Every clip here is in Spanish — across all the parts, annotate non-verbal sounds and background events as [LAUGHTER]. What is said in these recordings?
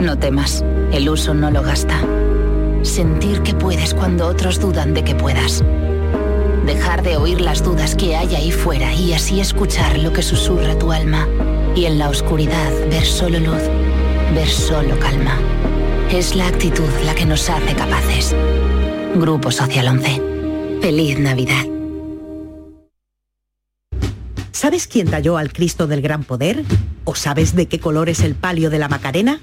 No temas, el uso no lo gasta. Sentir que puedes cuando otros dudan de que puedas. Dejar de oír las dudas que hay ahí fuera y así escuchar lo que susurra tu alma. Y en la oscuridad ver solo luz, ver solo calma. Es la actitud la que nos hace capaces. Grupo Social 11. Feliz Navidad. ¿Sabes quién talló al Cristo del Gran Poder? ¿O sabes de qué color es el palio de la Macarena?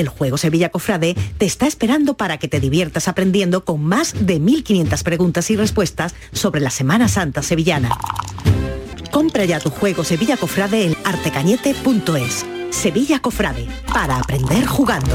El juego Sevilla Cofrade te está esperando para que te diviertas aprendiendo con más de 1.500 preguntas y respuestas sobre la Semana Santa sevillana. Compra ya tu juego Sevilla Cofrade en artecañete.es. Sevilla Cofrade, para aprender jugando.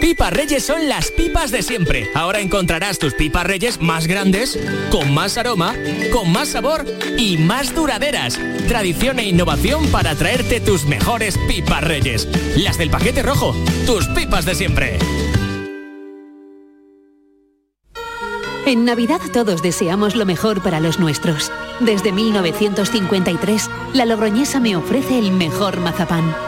Pipas Reyes son las pipas de siempre. Ahora encontrarás tus pipas Reyes más grandes, con más aroma, con más sabor y más duraderas. Tradición e innovación para traerte tus mejores pipas Reyes. Las del paquete rojo, tus pipas de siempre. En Navidad todos deseamos lo mejor para los nuestros. Desde 1953, la Logroñesa me ofrece el mejor mazapán.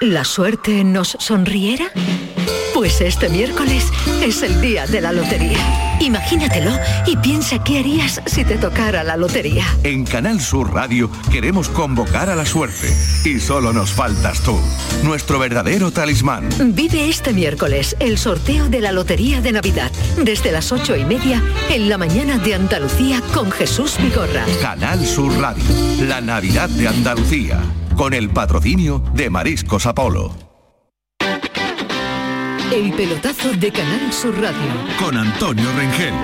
la suerte nos sonriera? Pues este miércoles es el día de la lotería. Imagínatelo y piensa qué harías si te tocara la lotería. En Canal Sur Radio queremos convocar a la suerte. Y solo nos faltas tú, nuestro verdadero talismán. Vive este miércoles el sorteo de la Lotería de Navidad, desde las ocho y media en la mañana de Andalucía con Jesús Vigorra. Canal Sur Radio, la Navidad de Andalucía, con el patrocinio de Mariscos Apolo. El pelotazo de Canal Sur Radio. Con Antonio Rengel.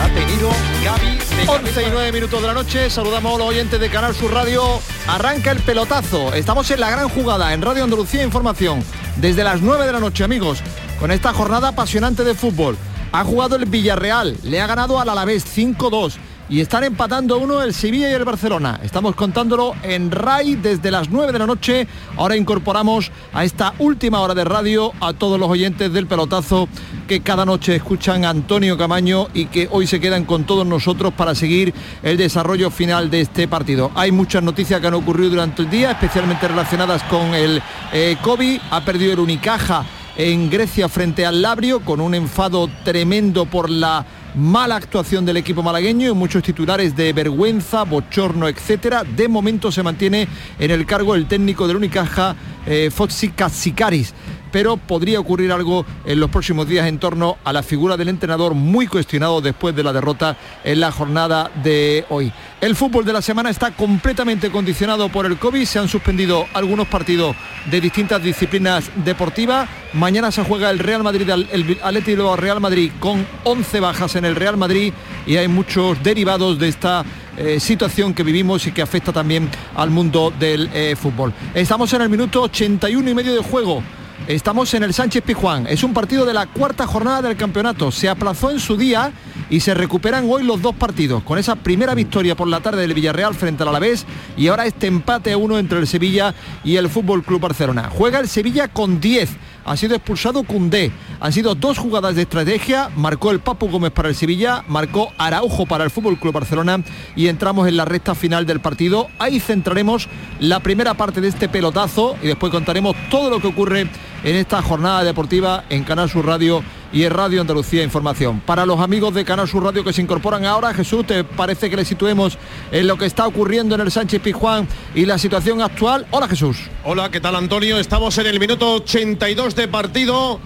Ha tenido Gaby 11 y 9 minutos de la noche, saludamos a los oyentes de Canal Sur Radio. Arranca el pelotazo. Estamos en la gran jugada en Radio Andalucía Información. Desde las 9 de la noche, amigos con esta jornada apasionante de fútbol. Ha jugado el Villarreal, le ha ganado al Alavés 5-2 y están empatando uno el Sevilla y el Barcelona. Estamos contándolo en RAI desde las 9 de la noche. Ahora incorporamos a esta última hora de radio a todos los oyentes del pelotazo que cada noche escuchan a Antonio Camaño y que hoy se quedan con todos nosotros para seguir el desarrollo final de este partido. Hay muchas noticias que han ocurrido durante el día, especialmente relacionadas con el eh, COVID. Ha perdido el Unicaja en Grecia frente al Labrio con un enfado tremendo por la mala actuación del equipo malagueño y muchos titulares de vergüenza, bochorno, etcétera. De momento se mantiene en el cargo el técnico del Unicaja, eh, Foxy Katsikaris pero podría ocurrir algo en los próximos días en torno a la figura del entrenador muy cuestionado después de la derrota en la jornada de hoy. El fútbol de la semana está completamente condicionado por el COVID, se han suspendido algunos partidos de distintas disciplinas deportivas. Mañana se juega el Real Madrid, el Atlético Real Madrid con 11 bajas en el Real Madrid y hay muchos derivados de esta eh, situación que vivimos y que afecta también al mundo del eh, fútbol. Estamos en el minuto 81 y medio de juego. Estamos en el Sánchez Pijuán. Es un partido de la cuarta jornada del campeonato. Se aplazó en su día y se recuperan hoy los dos partidos. Con esa primera victoria por la tarde del Villarreal frente al Alavés y ahora este empate a uno entre el Sevilla y el Fútbol Club Barcelona. Juega el Sevilla con 10 ha sido expulsado Cundé. Han sido dos jugadas de estrategia, marcó el Papu Gómez para el Sevilla, marcó Araujo para el Fútbol Club Barcelona y entramos en la recta final del partido. Ahí centraremos la primera parte de este pelotazo y después contaremos todo lo que ocurre en esta jornada deportiva en Canal Sur Radio y en Radio Andalucía Información. Para los amigos de Canal Sur Radio que se incorporan ahora, Jesús, ¿te parece que le situemos en lo que está ocurriendo en el Sánchez Pizjuán y la situación actual? Hola Jesús. Hola, ¿qué tal Antonio? Estamos en el minuto 82 de partido.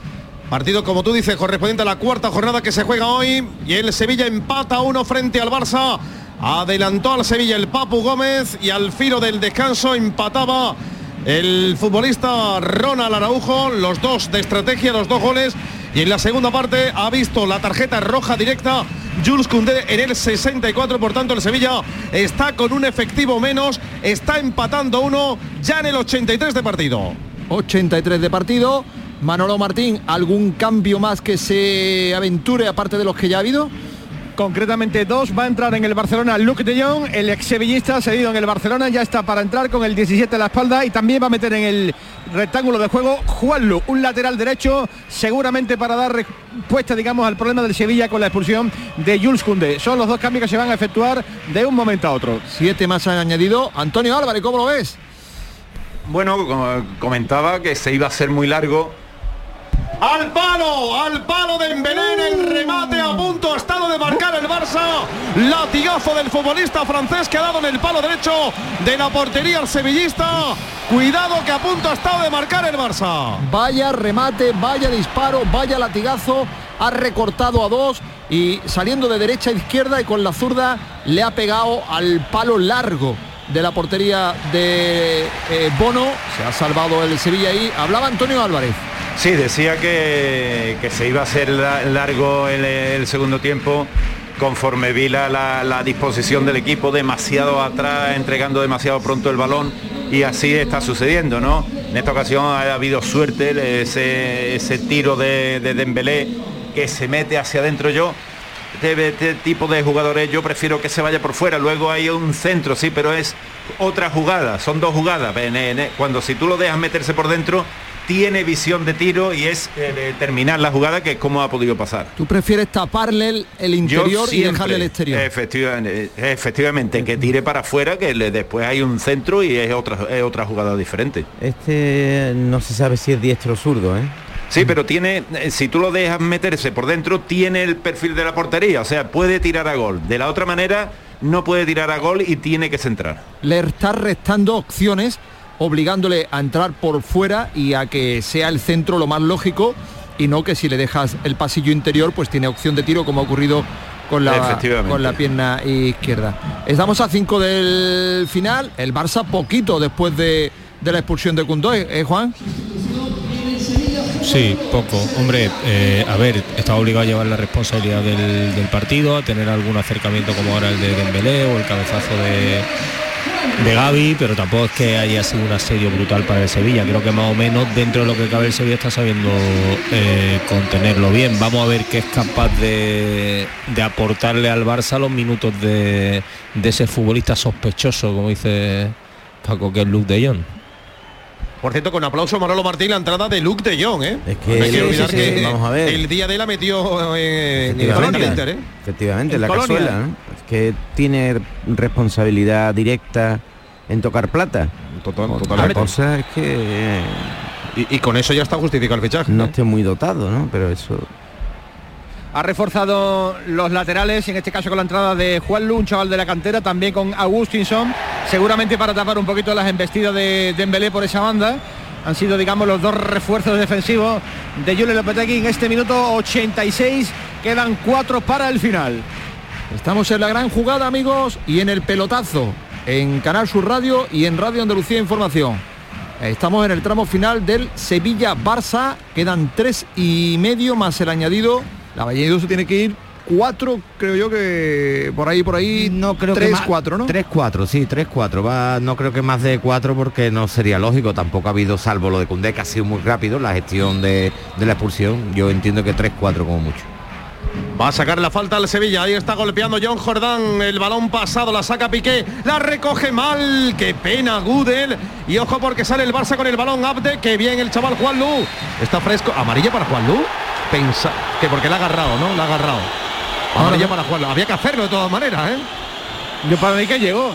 Partido, como tú dices, correspondiente a la cuarta jornada que se juega hoy. Y el Sevilla empata uno frente al Barça. Adelantó al Sevilla el Papu Gómez y al filo del descanso empataba el futbolista Ronald Araujo. Los dos de estrategia, los dos goles y en la segunda parte ha visto la tarjeta roja directa Jules Koundé en el 64, por tanto el Sevilla está con un efectivo menos, está empatando uno ya en el 83 de partido. 83 de partido. Manolo Martín, ¿algún cambio más que se aventure aparte de los que ya ha habido? Concretamente dos. Va a entrar en el Barcelona Luke de Jong, el ex sevillista cedido en el Barcelona, ya está para entrar con el 17 en la espalda y también va a meter en el rectángulo de juego Juanlu, un lateral derecho, seguramente para dar respuesta, digamos, al problema del Sevilla con la expulsión de Jules Koundé. Son los dos cambios que se van a efectuar de un momento a otro. Siete más han añadido. Antonio Álvarez, ¿cómo lo ves? Bueno, comentaba que se iba a ser muy largo al palo, al palo de Embelén, el remate a punto ha estado de marcar el Barça. Latigazo del futbolista francés que ha dado en el palo derecho de la portería al sevillista. Cuidado que a punto ha estado de marcar el Barça. Vaya remate, vaya disparo, vaya latigazo. Ha recortado a dos y saliendo de derecha a izquierda y con la zurda le ha pegado al palo largo de la portería de eh, Bono. Se ha salvado el Sevilla ahí. Hablaba Antonio Álvarez. Sí, decía que, se iba a hacer largo el, el segundo tiempo conforme vi la, disposición del equipo demasiado atrás, entregando demasiado pronto el balón y así está sucediendo, ¿no? En esta ocasión ha habido suerte, ese, ese tiro de, de Dembélé que se mete hacia adentro yo. Este, este, tipo de jugadores yo prefiero que se vaya por fuera, luego hay un centro, sí, pero es otra jugada, son dos jugadas. Cuando si tú lo dejas meterse por dentro, tiene visión de tiro y es eh, terminar la jugada que es como ha podido pasar. ¿Tú prefieres taparle el, interior y dejarle el exterior? Efectivamente, efectivamente que tire para afuera, que después hay un centro y es otra, otra jugada diferente. Este no se sabe si es diestro o zurdo, ¿eh? Sí, pero tiene, eh, si tú lo dejas meterse por dentro, tiene el perfil de la portería, o sea, puede tirar a gol. De la otra manera, no puede tirar a gol y tiene que centrar. Le está restando opciones obligándole a entrar por fuera y a que sea el centro lo más lógico y no que si le dejas el pasillo interior pues tiene opción de tiro como ha ocurrido con la, con la pierna izquierda. Estamos a 5 del final, el Barça poquito después de, la expulsión de Cundó, ¿eh, Juan? Sí, poco. Hombre, eh, a ver, está obligado a llevar la responsabilidad del, del partido, a tener algún acercamiento como ahora el de Dembélé o el cabezazo de, de Gaby, pero tampoco es que haya sido un asedio brutal para el Sevilla. Creo que más o menos dentro de lo que cabe el Sevilla está sabiendo eh, contenerlo bien. Vamos a ver qué es capaz de, de aportarle al Barça los minutos de, de ese futbolista sospechoso, como dice Paco, que es Luke de Jong. Por cierto, con aplauso Manolo Martín la entrada de Luke de Jong, ¿eh? Es que no hay que olvidar sí, sí, que vamos a ver. el día de la metió eh, en Efectivamente, Inter, ¿eh? efectivamente En la Colonia. cazuela, ¿no? Es que tiene responsabilidad directa en tocar plata. Total, Otra totalmente. cosa es que eh, y, y con eso ya está justificado el fichaje. no esté muy dotado, ¿no? Pero eso Ha reforzado los laterales, en este caso con la entrada de Juan Lu, un chaval de la cantera, también con Agustinson, seguramente para tapar un poquito las embestidas de Dembélé por esa banda. Han sido, digamos, los dos refuerzos defensivos de Julio Lopetegui en este minuto 86. Quedan cuatro para el final. Estamos en la gran jugada, amigos, y en el pelotazo, en Canal Sur Radio y en Radio Andalucía Información. Estamos en el tramo final del Sevilla-Barça. Quedan tres y medio más el añadido. La Valladolid se tiene que ir cuatro, creo yo que por ahí, por ahí. No creo tres, que más- cuatro, ¿no? 3-4, sí, 3-4. Va, no creo que más de 4 porque no sería lógico. Tampoco ha habido, salvo lo de Cundé, que ha sido muy rápido, la gestión de, de la expulsión. Yo entiendo que 3-4 como mucho. Va a sacar la falta al Sevilla. Ahí está golpeando John Jordán. El balón pasado la saca Piqué. La recoge mal. Qué pena Gudel. Y ojo porque sale el Barça con el balón Abde. Que bien el chaval Juan Lu. Está fresco. Amarilla para Juan Lu. Pensa que porque la ha agarrado, ¿no? La ha agarrado. Amarilla para Juan Lu. Había que hacerlo de todas maneras, ¿eh? Yo para mí que llegó.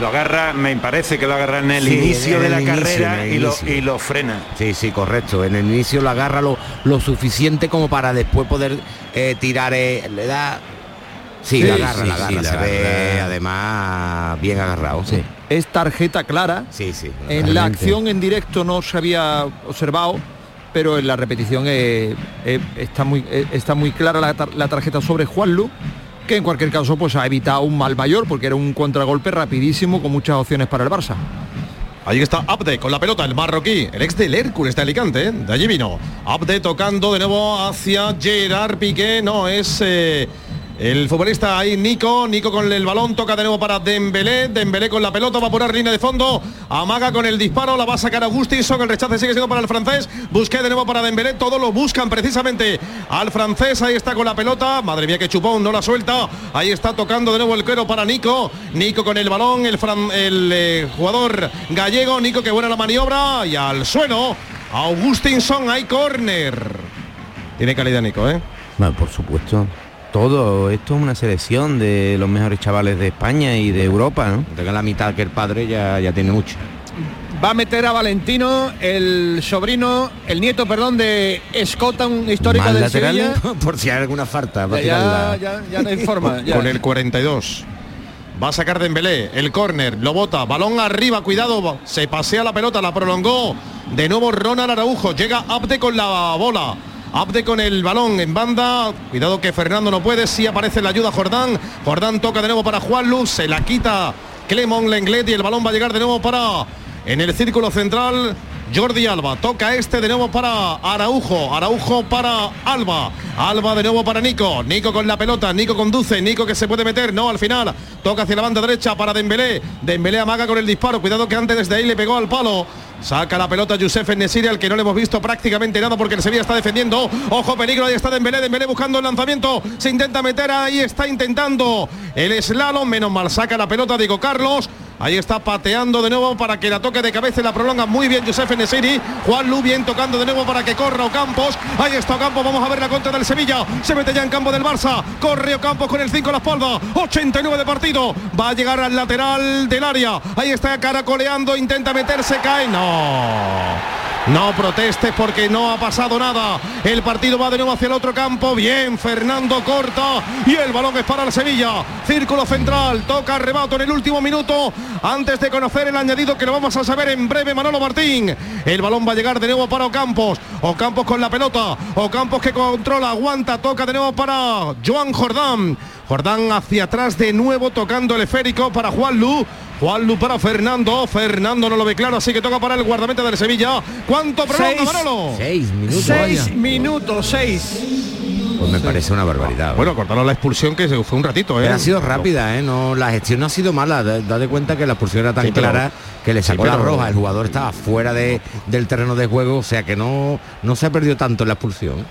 Lo agarra, me parece que lo agarra en el Sí, inicio en de la inicio, carrera y, lo, y lo frena. Sí, sí, correcto. En el inicio lo agarra lo, lo suficiente como para después poder eh, tirar, eh, le da... Sí, Sí, la agarra, sí, la agarra. sí, la se ve además bien agarrado. Sí, Es tarjeta clara. sí. sí En la acción en directo no se había observado, pero en la repetición está, muy, está muy clara la, tar- la tarjeta sobre Juanlu, que en cualquier caso pues ha evitado un mal mayor porque era un contragolpe rapidísimo con muchas opciones para el Barça. Ahí está Abde con la pelota, el marroquí, el ex del Hércules de Alicante, ¿eh? de allí vino. Abde tocando de nuevo hacia Gerard Piqué, no, es eh, el futbolista ahí, Nico, Nico con el balón, toca de nuevo para Dembélé, Dembélé con la pelota, va a poner línea de fondo, amaga con el disparo, la va a sacar Agustinson, el rechace sigue siendo para el francés, busqué de nuevo para Dembélé, todos lo buscan precisamente al francés, ahí está con la pelota, madre mía que chupón, no la suelta, ahí está tocando de nuevo el cuero para Nico, Nico con el balón, el, el eh, jugador gallego, Nico que buena la maniobra. Y al suelo, Augustinson, hay córner. Tiene calidad Nico, ¿eh? Bueno, por supuesto. Todo, esto es una selección de los mejores chavales de España y de Europa, ¿no? Tenga la mitad que el padre ya, ya tiene mucho. Va a meter a Valentino, el sobrino, el nieto, perdón, de Escota, un histórico Más del lateral, Sevilla. [LAUGHS] por si hay alguna falta. ya no hay forma. [LAUGHS] ya. Con el 42. Va a sacar Dembélé, el córner, lo bota, balón arriba, cuidado, se pasea la pelota, la prolongó. De nuevo Ronald Araujo, llega Abde con la bola. Abde con el balón en banda, cuidado que Fernando no puede, sí aparece la ayuda Jordán. Jordán toca de nuevo para Juan Luz, se la quita Clemón Lenglet y el balón va a llegar de nuevo para en el círculo central. Jordi Alba toca este de nuevo para Araujo, Araujo para Alba, Alba de nuevo para Nico, Nico con la pelota, Nico conduce, Nico que se puede meter, no al final, toca hacia la banda derecha para Dembélé, Dembélé amaga con el disparo, cuidado que antes desde ahí le pegó al palo, saca la pelota Youssef Nesiri al que no le hemos visto prácticamente nada porque el Sevilla está defendiendo, ojo peligro, ahí está Dembélé, Dembélé buscando el lanzamiento, se intenta meter ahí, está intentando el slalom, menos mal saca la pelota Diego Carlos, Ahí está pateando de nuevo para que la toque de cabeza y la prolonga muy bien Josef Nesiri. Juan Lu bien tocando de nuevo para que corra Ocampos. Ahí está Ocampos, vamos a ver la contra del Sevilla. Se mete ya en campo del Barça. Corre Ocampos con el 5 a la espalda. 89 de partido. Va a llegar al lateral del área. Ahí está caracoleando, intenta meterse, cae. No. No protestes porque no ha pasado nada. El partido va de nuevo hacia el otro campo. Bien, Fernando corta. Y el balón es para el Sevilla. Círculo central. Toca rebato en el último minuto. Antes de conocer el añadido que lo vamos a saber en breve, Manolo Martín. El balón va a llegar de nuevo para Ocampos. Ocampos con la pelota. Ocampos que controla, aguanta, toca de nuevo para Joan Jordán. Jordán hacia atrás de nuevo tocando el esférico para Juan Lu. Juan Lu para Fernando. Fernando no lo ve claro, así que toca para el guardameta del Sevilla. ¿Cuánto prolonga Seis. Manolo? Seis minutos. Seis vaya. minutos, seis. Pues me parece una barbaridad. Bueno, cortaron la expulsión que se fue un ratito, ¿eh? Pero ha sido rápida, ¿eh? No, la gestión no ha sido mala. Da- Date cuenta que la expulsión era tan Sí, pero- clara que le sacó Sí, la roja. El jugador estaba fuera de, del terreno de juego, o sea que no, no se ha perdido tanto en la expulsión.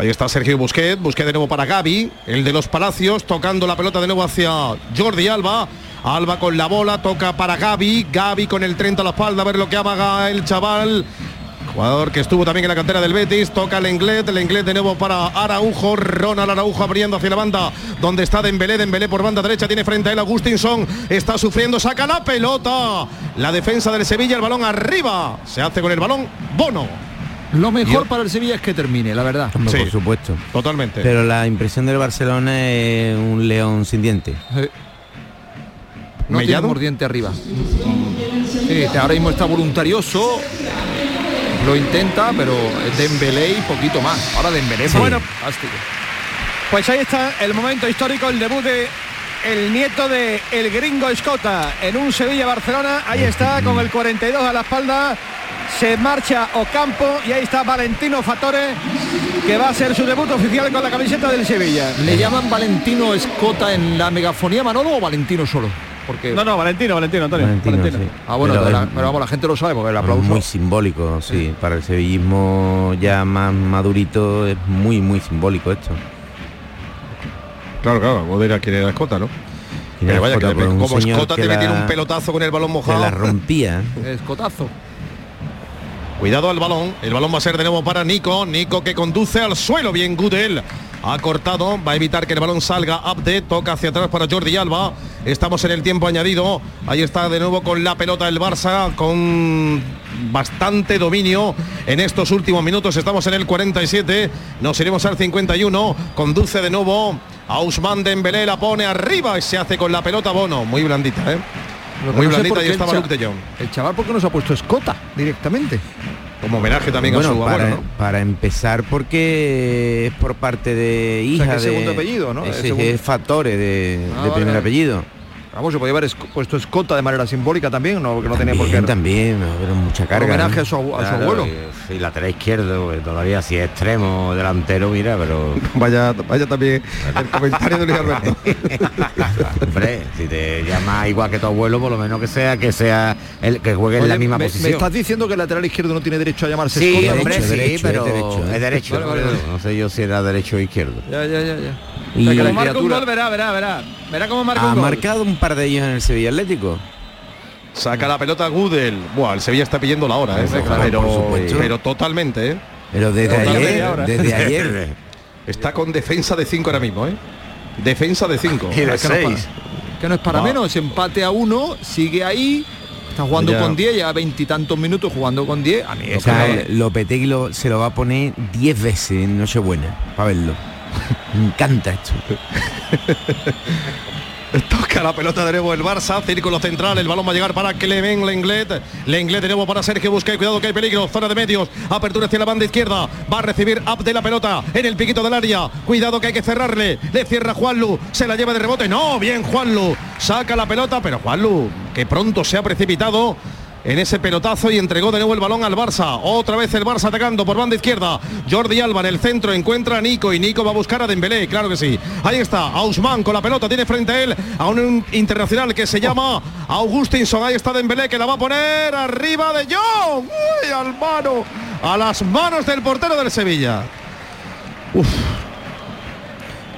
Ahí está Sergio Busquets, Busquets de nuevo para Gaby, el de los Palacios, tocando la pelota de nuevo hacia Jordi Alba. Alba con la bola, toca para Gaby, Gaby con el 30 a la espalda, a ver lo que haga el chaval. Jugador que estuvo también en la cantera del Betis, toca el Englet, el Englet de nuevo para Araujo, Ronald Araujo abriendo hacia la banda, donde está Dembélé, Dembélé por banda derecha, tiene frente a él Agustinson, está sufriendo, saca la pelota. La defensa del Sevilla, el balón arriba, se hace con el balón Bono. Lo mejor para el Sevilla es que termine, la verdad. Hombre, Sí. por supuesto. Totalmente. Pero la impresión del Barcelona es un león sin diente. No tiene ¿Mellado? mordiente arriba. Sí, ahora mismo está voluntarioso. Lo intenta, pero Dembélé y poquito más. Ahora Dembélé, Sí. bueno, Pues ahí está el momento histórico, el debut de el nieto de el gringo Escota en un Sevilla-Barcelona. Ahí está con el 42 a la espalda. Se marcha Ocampo y ahí está Valentino Fatore que va a ser su debut oficial con la camiseta del Sevilla. ¿Le llaman Valentino Escota en la megafonía Manolo o Valentino solo? Porque No, no, Valentino, Valentino, Antonio. Valentino, Valentino. sí. Ah, bueno, Pero la- es- pero vamos, la gente lo sabe porque el aplauso. Muy simbólico, sí. Para el sevillismo ya más madurito es muy, muy simbólico esto. Claro, claro, Godera quiere la escota, ¿no? Pero que un como escota que te la- tiene un pelotazo con el balón mojado. la rompía. Escotazo. Cuidado al balón. El balón va a ser de nuevo para Nico. Nico que conduce al suelo. Bien Gudel. Ha cortado. Va a evitar que el balón salga. Abde. Toca hacia atrás para Jordi Alba. Estamos en el tiempo añadido. Ahí está de nuevo con la pelota el Barça. Con bastante dominio en estos últimos minutos. Estamos en el 47. Nos iremos al 51. Conduce de nuevo. A Usman Dembélé la pone arriba y se hace con la pelota Bono. Muy blandita, ¿eh? Muy no blandita y estaba Luke de Jong. El chaval, ¿por qué no se ha puesto escota directamente? Como homenaje también Bueno, a su para, abuelo, ¿no? para empezar porque es por parte de sea, hija que de segundo apellido, ¿no? Es, Es segundo. es Fattore de, Ah, de vale, primer apellido. Vamos, se podía haber puesto escota de manera simbólica también, no, porque no tenía por qué. También, pero mucha carga. homenaje ¿no? a su, a su abuelo. Y, y lateral izquierdo, que todavía si es extremo, delantero, mira, pero. [LAUGHS] Vaya, vaya también el comentario de Luis Alberto. [LAUGHS] Hombre, si te llamas igual que tu abuelo, por lo menos que sea que sea el que juegue en la misma me, posición. me estás diciendo que el lateral izquierdo no tiene derecho a llamarse Sí, escota? hombre, derecho, sí, derecho, pero es derecho, es derecho. Vale, vale, vale. No sé yo si era derecho o izquierdo. Ya, ya, ya, ya. Y O sea, Como marca un gol, verá, verá, verá. Verá cómo marca ha un gol. marcado un par de ellos en el Sevilla Atlético. Saca la pelota Gudel. Buah, el Sevilla está pidiendo la hora, ¿eh? Claro, pero, pero totalmente, ¿eh? Pero desde Totalmente ayer, ahora. desde ayer. [LAUGHS] Está con defensa de 5 ahora mismo, ¿eh? Defensa de 5. [LAUGHS] Y de que no es para- seis. Que no es para Va. menos, empate a uno, sigue ahí, está jugando Ya. con 10, ya veintitantos minutos jugando con 10. A mí O eso sea, no- Lopetegui lo- se lo va a poner 10 veces en Nochebuena para verlo. [LAUGHS] Me encanta esto. [LAUGHS] Toca la pelota de nuevo el Barça, círculo central, el balón va a llegar para Clement Lenglet, Lenglet de nuevo para Sergio Busquets, cuidado que hay peligro, zona de medios, apertura hacia la banda izquierda, va a recibir Abde la pelota en el piquito del área, cuidado que hay que cerrarle, le cierra Juanlu, se la lleva de rebote, no, bien Juanlu, saca la pelota, pero Juanlu, que pronto se ha precipitado, en ese pelotazo y entregó de nuevo el balón al Barça. Otra vez el Barça atacando por banda izquierda. Jordi Alba en el centro encuentra a Nico y Nico va a buscar a Dembélé, claro que sí. Ahí está, Ausman con la pelota, tiene frente a él a un internacional que se llama Augustinson. Ahí está Dembélé que la va a poner arriba de John. Uy, al mano, a las manos del portero del Sevilla.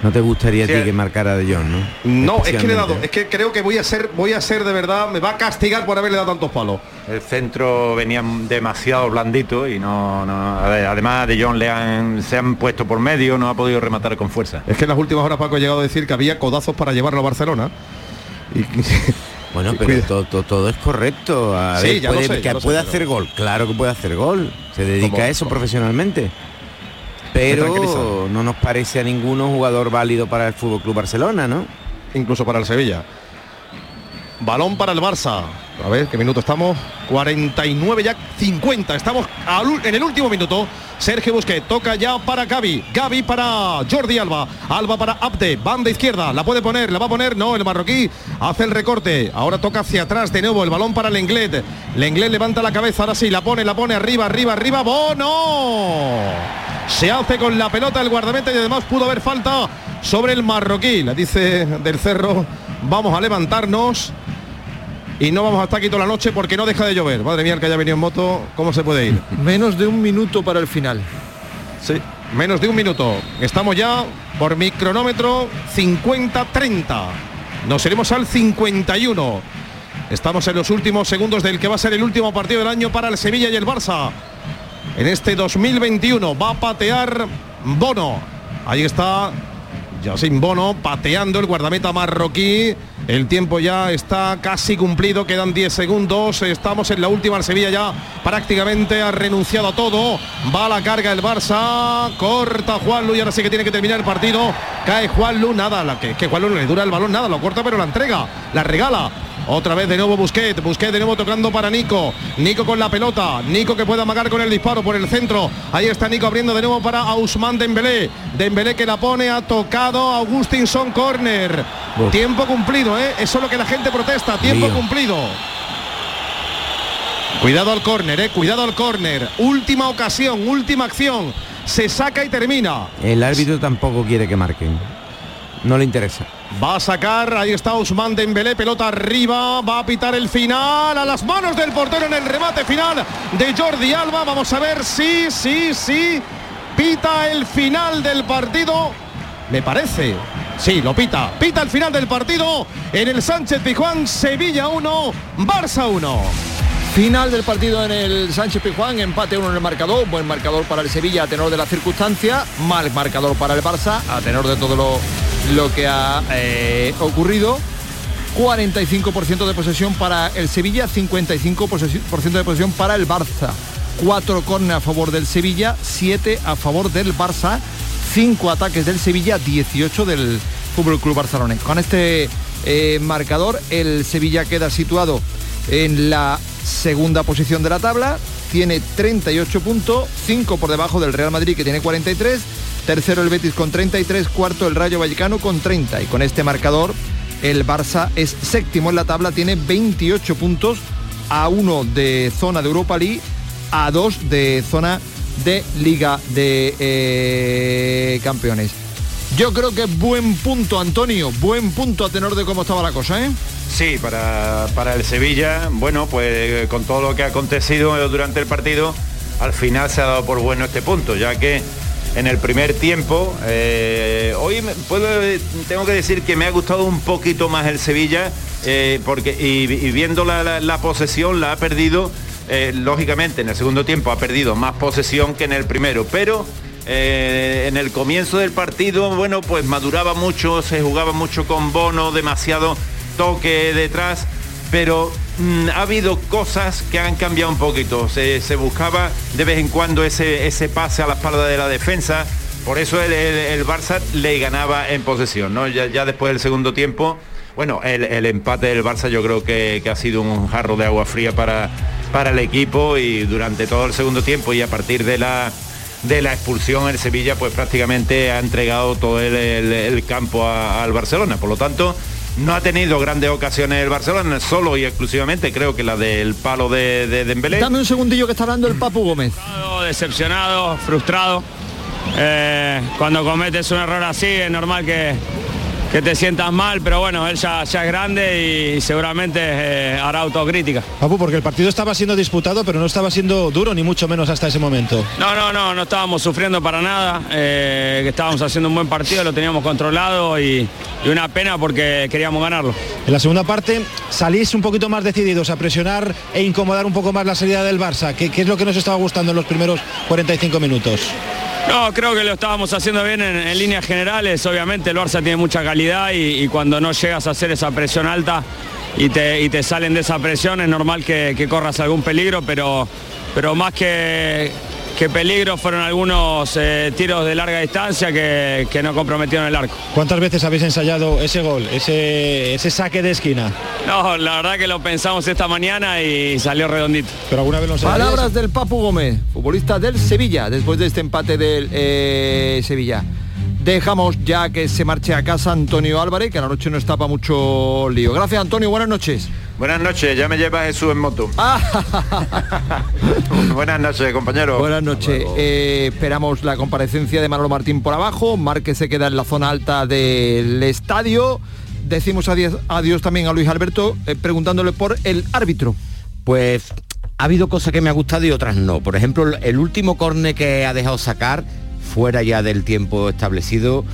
¿No te gustaría a ti que marcara de John, no? No, es que le he dado, es que creo que voy a ser, voy a ser de verdad, me va a castigar por haberle dado tantos palos. El centro venía demasiado blandito y no, no- a ver, además de John le han, se han puesto por medio, no ha podido rematar con fuerza. Es que en las últimas horas Paco ha llegado a decir que había codazos para llevarlo a Barcelona. Y, [LAUGHS] Bueno, Sí, pero todo, todo, todo es correcto. A Sí, ver, ya lo puede, sé, que sé, puede pero- hacer gol. Claro que puede hacer gol. Se dedica a eso profesionalmente. Pero no nos parece a ninguno jugador válido para el Fútbol Club Barcelona, ¿no? incluso para el Sevilla. Balón para el Barça. A ver qué minuto estamos, 49 ya 50, estamos en el último minuto. Sergio Busquets toca ya para Gaby, Gaby para Jordi Alba, Alba para Abde, banda izquierda, la puede poner, la va a poner, no, el marroquí hace el recorte, ahora toca hacia atrás de nuevo el balón para Lenglet, Lenglet levanta la cabeza, ahora sí, la pone, la pone arriba, arriba, arriba, Bono. Se hace con la pelota el guardameta y además pudo haber falta sobre el marroquí, la dice del cerro, vamos a levantarnos y no vamos a estar aquí toda la noche porque no deja de llover. Madre mía, el que haya venido en moto, ¿cómo se puede ir? Menos de un minuto para el final. Sí, menos de un minuto. Estamos ya por mi cronómetro 50-30. Nos iremos al 51. Estamos en los últimos segundos del que va a ser el último partido del año para el Sevilla y el Barça. En este 2021 va a patear Bono. Ahí está ya sin Bono pateando el guardameta marroquí. El tiempo ya está casi cumplido, quedan 10 segundos, estamos en la última, el Sevilla ya prácticamente ha renunciado a todo, va a la carga el Barça, corta Juanlu y ahora sí que tiene que terminar el partido, cae Juanlu, nada, la que, que Juanlu no le dura el balón, nada, lo corta pero la entrega, la regala, otra vez de nuevo Busquet, Busquet de nuevo tocando para Nico. Nico con la pelota. Nico que puede amagar con el disparo por el centro. Ahí está Nico abriendo de nuevo para Ausman Dembélé. Dembélé que la pone, ha tocado Augustinson Corner. Tiempo cumplido, ¿eh? Eso es lo que la gente protesta. Tiempo cumplido. Cuidado al córner, eh, cuidado al córner. Última ocasión, última acción. Se saca y termina. El árbitro tampoco quiere que marquen. No le interesa. Va a sacar, ahí está Usman Dembélé, pelota arriba, va a pitar el final a las manos del portero en el remate final de Jordi Alba. Vamos a ver si, sí, sí, pita el final del partido. Me parece. Sí, lo pita. Pita el final del partido en el Sánchez Pijuán, Sevilla 1, Barça 1. Final del partido en el Sánchez Pijuán, empate uno en el marcador, buen marcador para el Sevilla a tenor de la circunstancia, mal marcador para el Barça a tenor de todo lo lo que ha eh, ocurrido. 45% de posesión para el Sevilla, 55% de posesión para el Barça. 4 cornes a favor del Sevilla, 7 a favor del Barça, 5 ataques del Sevilla, 18 del Fútbol Club Barcelona. Con este eh, marcador, el Sevilla queda situado en la segunda posición de la tabla, tiene 38 puntos, 5 por debajo del Real Madrid que tiene 43 Tercero el Betis con 33, cuarto el Rayo Vallecano con 30. Y con este marcador el Barça es séptimo en la tabla, tiene 28 puntos a uno de zona de Europa League, a dos de zona de Liga de eh, Campeones. Yo creo que buen punto, Antonio, buen punto a tenor de cómo estaba la cosa, ¿eh? Sí, para, para el Sevilla, bueno, pues con todo lo que ha acontecido durante el partido, al final se ha dado por bueno este punto, ya que en el primer tiempo. Eh, hoy tengo que decir que me ha gustado un poquito más el Sevilla, eh, porque y, viendo la, posesión la ha perdido, eh, lógicamente en el segundo tiempo ha perdido más posesión que en el primero, pero en el comienzo del partido, bueno, pues maduraba mucho, se jugaba mucho con Bono, demasiado toque detrás, pero Mm, ha habido cosas que han cambiado un poquito. Se, buscaba de vez en cuando ese, ese pase a la espalda de la defensa. Por eso el, Barça le ganaba en posesión. Ya, después del segundo tiempo, bueno, el, empate del Barça yo creo que, ha sido un jarro de agua fría para, para el equipo y durante todo el segundo tiempo y a partir de la de la expulsión el Sevilla pues prácticamente ha entregado todo el, campo al Barcelona. Por lo tanto, no ha tenido grandes ocasiones el Barcelona, solo y exclusivamente creo que la del palo de, de Dembélé. Dame un segundillo que está hablando el Papu Gómez. Decepcionado, frustrado. Eh, cuando cometes un error así es normal que, que te sientas mal, pero bueno, él ya, es grande y seguramente eh, hará autocrítica. Papu, porque el partido estaba siendo disputado, pero no estaba siendo duro, ni mucho menos hasta ese momento. No, no, no, no estábamos sufriendo para nada, eh, que estábamos haciendo un buen partido, lo teníamos controlado y, una pena porque queríamos ganarlo. En la segunda parte salís un poquito más decididos a presionar e incomodar un poco más la salida del Barça. ¿Qué, qué es lo que nos estaba gustando en los primeros 45 minutos? No, creo que lo estábamos haciendo bien en, líneas generales. Obviamente el Barça tiene mucha calidad y, cuando no llegas a hacer esa presión alta y te, salen de esa presión es normal que, corras algún peligro, pero, pero más que, qué peligro fueron algunos eh, tiros de larga distancia que, que no comprometieron el arco. ¿Cuántas veces habéis ensayado ese gol, ese, ese saque de esquina? No, la verdad que lo pensamos esta mañana y salió redondito. Pero alguna vez lo Palabras del Papu Gómez, futbolista del Sevilla, después de este empate del eh, Sevilla. Dejamos ya que se marche a casa Antonio Álvarez, que a la noche no está para mucho lío. Gracias Antonio, buenas noches. Buenas noches, ya me lleva Jesús en moto. [LAUGHS] [LAUGHS] Buenas noches, compañero. Buenas noches. Eh, esperamos la comparecencia de Manolo Martín por abajo. Marque se queda en la zona alta del estadio. Decimos adiós, adiós también a Luis Alberto eh, preguntándole por el árbitro. Pues ha habido cosas que me ha gustado y otras no. Por ejemplo, el último corne que ha dejado sacar fuera ya del tiempo establecido,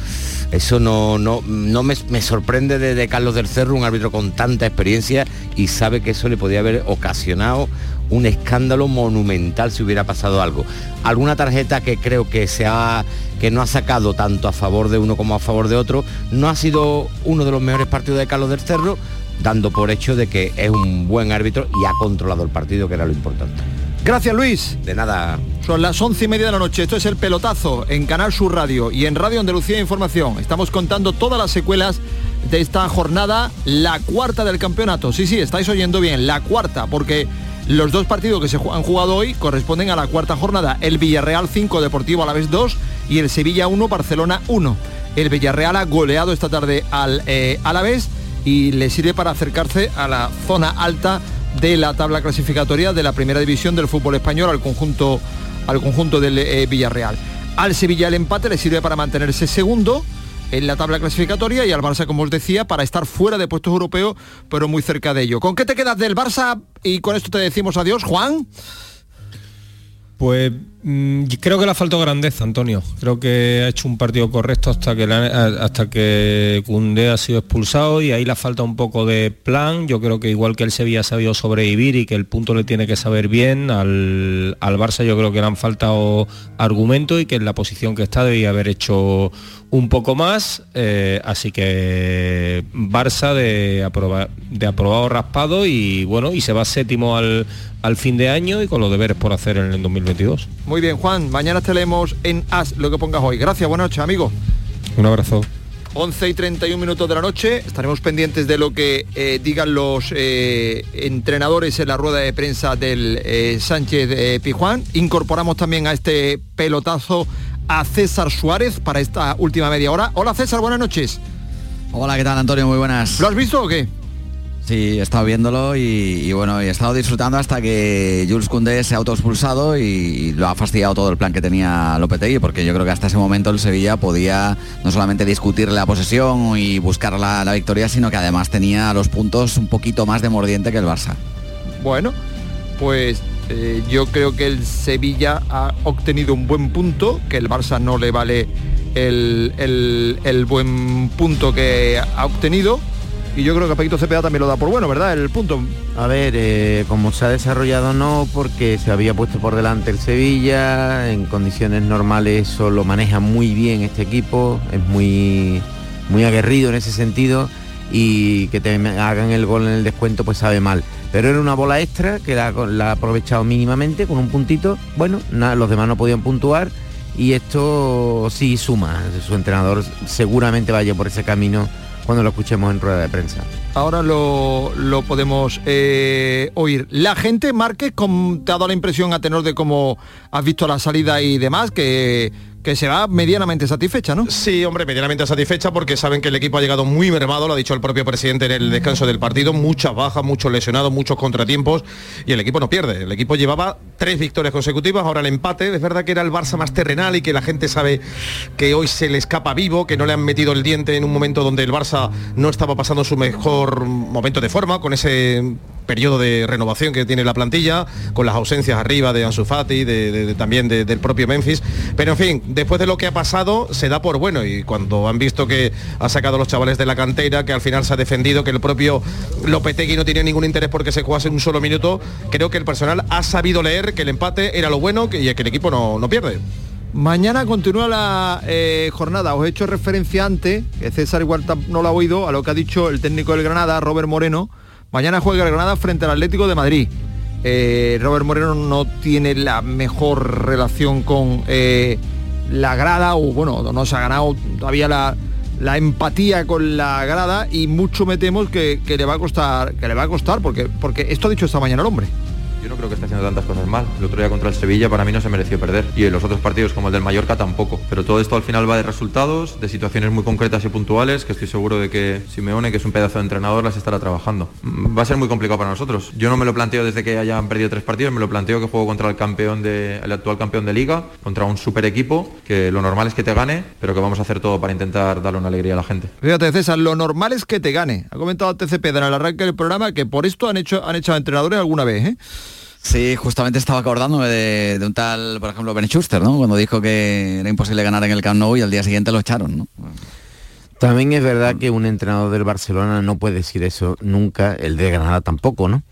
eso no, no, no me, me sorprende de, Carlos del Cerro, un árbitro con tanta experiencia y sabe que eso le podía haber ocasionado un escándalo monumental si hubiera pasado algo. Alguna tarjeta que creo que se ha que no ha sacado tanto a favor de uno como a favor de otro, no ha sido uno de los mejores partidos de Carlos del Cerro, dando por hecho de que es un buen árbitro y ha controlado el partido, que era lo importante. Gracias Luis. De nada. Son las once y media de la noche. Esto es el pelotazo en Canal Sur Radio y en Radio Andalucía Información. Estamos contando todas las secuelas de esta jornada, la cuarta del campeonato. Sí, sí, estáis oyendo bien, la cuarta, porque los dos partidos que se han jugado hoy corresponden a la cuarta jornada. El Villarreal 5, Deportivo Alavés 2 y el Sevilla 1, Barcelona 1. El Villarreal ha goleado esta tarde al eh, Alavés y le sirve para acercarse a la zona alta de la tabla clasificatoria de la primera división del fútbol español al conjunto, al conjunto del eh, Villarreal. Al Sevilla el empate le sirve para mantenerse segundo en la tabla clasificatoria y al Barça, como os decía, para estar fuera de puestos europeos, pero muy cerca de ello. ¿Con qué te quedas del Barça? Y con esto te decimos adiós, Juan. Pues mm, creo que le ha faltado grandeza, Antonio. Creo que ha hecho un partido correcto hasta que la- hasta que Cundé ha sido expulsado y ahí le falta un poco de plan. Yo creo que igual que el Sevilla ha sabido sobrevivir y que el punto le tiene que saber bien, al, al Barça yo creo que le han faltado argumentos y que en la posición que está debía haber hecho un poco más. eh, así que Barça de, aproba- de aprobado raspado y bueno, y se va séptimo al, al fin de año y con los deberes por hacer en el 2022. Muy bien, Juan. Mañana te leemos en As lo que pongas hoy. Gracias, buenas noches, amigo. Un abrazo. 11 y 31 minutos de la noche. Estaremos pendientes de lo que eh, digan los eh, entrenadores en la rueda de prensa del eh, Sánchez Pijuán. Incorporamos también a este pelotazo a César Suárez para esta última media hora. Hola César, buenas noches. Hola, ¿qué tal Antonio? Muy buenas. ¿Lo has visto o qué? Sí, he estado viéndolo y, y bueno, he estado disfrutando hasta que Jules Koundé se ha autoexpulsado y lo ha fastidiado todo el plan que tenía Lopetegui, porque yo creo que hasta ese momento el Sevilla podía no solamente discutir la posesión y buscar la, la victoria, sino que además tenía los puntos un poquito más de mordiente que el Barça. Bueno, pues eh, yo creo que el Sevilla ha obtenido un buen punto, que el Barça no le vale el, el- buen punto que ha obtenido. Y yo creo que Paquito Cepeda también lo da por bueno, ¿verdad? El punto. A ver, eh, como se ha desarrollado no, porque se había puesto por delante el Sevilla, en condiciones normales eso lo maneja muy bien este equipo, es muy, muy aguerrido en ese sentido y que te hagan el gol en el descuento pues sabe mal. Pero era una bola extra que la, ha aprovechado mínimamente con un puntito, bueno, nada, los demás no podían puntuar y esto sí suma, su entrenador seguramente vaya por ese camino cuando lo escuchemos en rueda de prensa. Ahora lo, lo podemos eh, oír. La gente, Márquez, com- te ha dado la impresión a tenor de cómo has visto la salida y demás, que, que se va medianamente satisfecha, ¿no? Sí, hombre, medianamente satisfecha porque saben que el equipo ha llegado muy mermado, lo ha dicho el propio presidente en el descanso del partido, muchas bajas, muchos lesionados, muchos contratiempos y el equipo no pierde. El equipo llevaba tres victorias consecutivas, ahora el empate, es verdad que era el Barça más terrenal y que la gente sabe que hoy se le escapa vivo, que no le han metido el diente en un momento donde el Barça no estaba pasando su mejor momento de forma, con ese periodo de renovación que tiene la plantilla, con las ausencias arriba de Ansu Fati, de- también de- del propio Memphis. Pero en fin, después de lo que ha pasado, se da por bueno y cuando han visto que ha sacado a los chavales de la cantera, que al final se ha defendido, que el propio Lopetegui no tenía ningún interés porque se jugase un solo minuto, creo que el personal ha sabido leer que el empate era lo bueno y que el equipo no, no pierde. Mañana continúa la eh, jornada. Os he hecho referencia antes, que César igual no lo ha oído, a lo que ha dicho el técnico del Granada, Robert Moreno. Mañana juega el Granada frente al Atlético de Madrid. eh, Robert Moreno no tiene la mejor relación con eh, la grada, o bueno, no se ha ganado todavía la, la empatía con la grada y mucho me temo que, que le va a costar, que le va a costar, porque, porque esto ha dicho esta mañana el hombre. Yo no creo que esté haciendo tantas cosas mal. El otro día contra el Sevilla para mí no se mereció perder. Y en los otros partidos como el del Mallorca tampoco. Pero todo esto al final va de resultados, de situaciones muy concretas y puntuales, que estoy seguro de que Simeone, que es un pedazo de entrenador, las estará trabajando. Mm, Va a ser muy complicado para nosotros. Yo no me lo planteo desde que hayan perdido tres partidos, me lo planteo que juego contra el campeón de, el actual campeón de liga, contra un super equipo, que lo normal es que te gane, pero que vamos a hacer todo para intentar darle una alegría a la gente. Fíjate, César, lo normal es que te gane. Ha comentado TCP en el arranque del programa que por esto han hecho, han echado entrenadores alguna vez, ¿eh? Sí, justamente estaba acordándome de, un tal, por ejemplo, Ben Schuster, ¿no? Cuando dijo que era imposible ganar en el Camp Nou y al día siguiente lo echaron, ¿no? También es verdad que un entrenador del Barcelona no puede decir eso nunca, el de Granada tampoco, ¿no?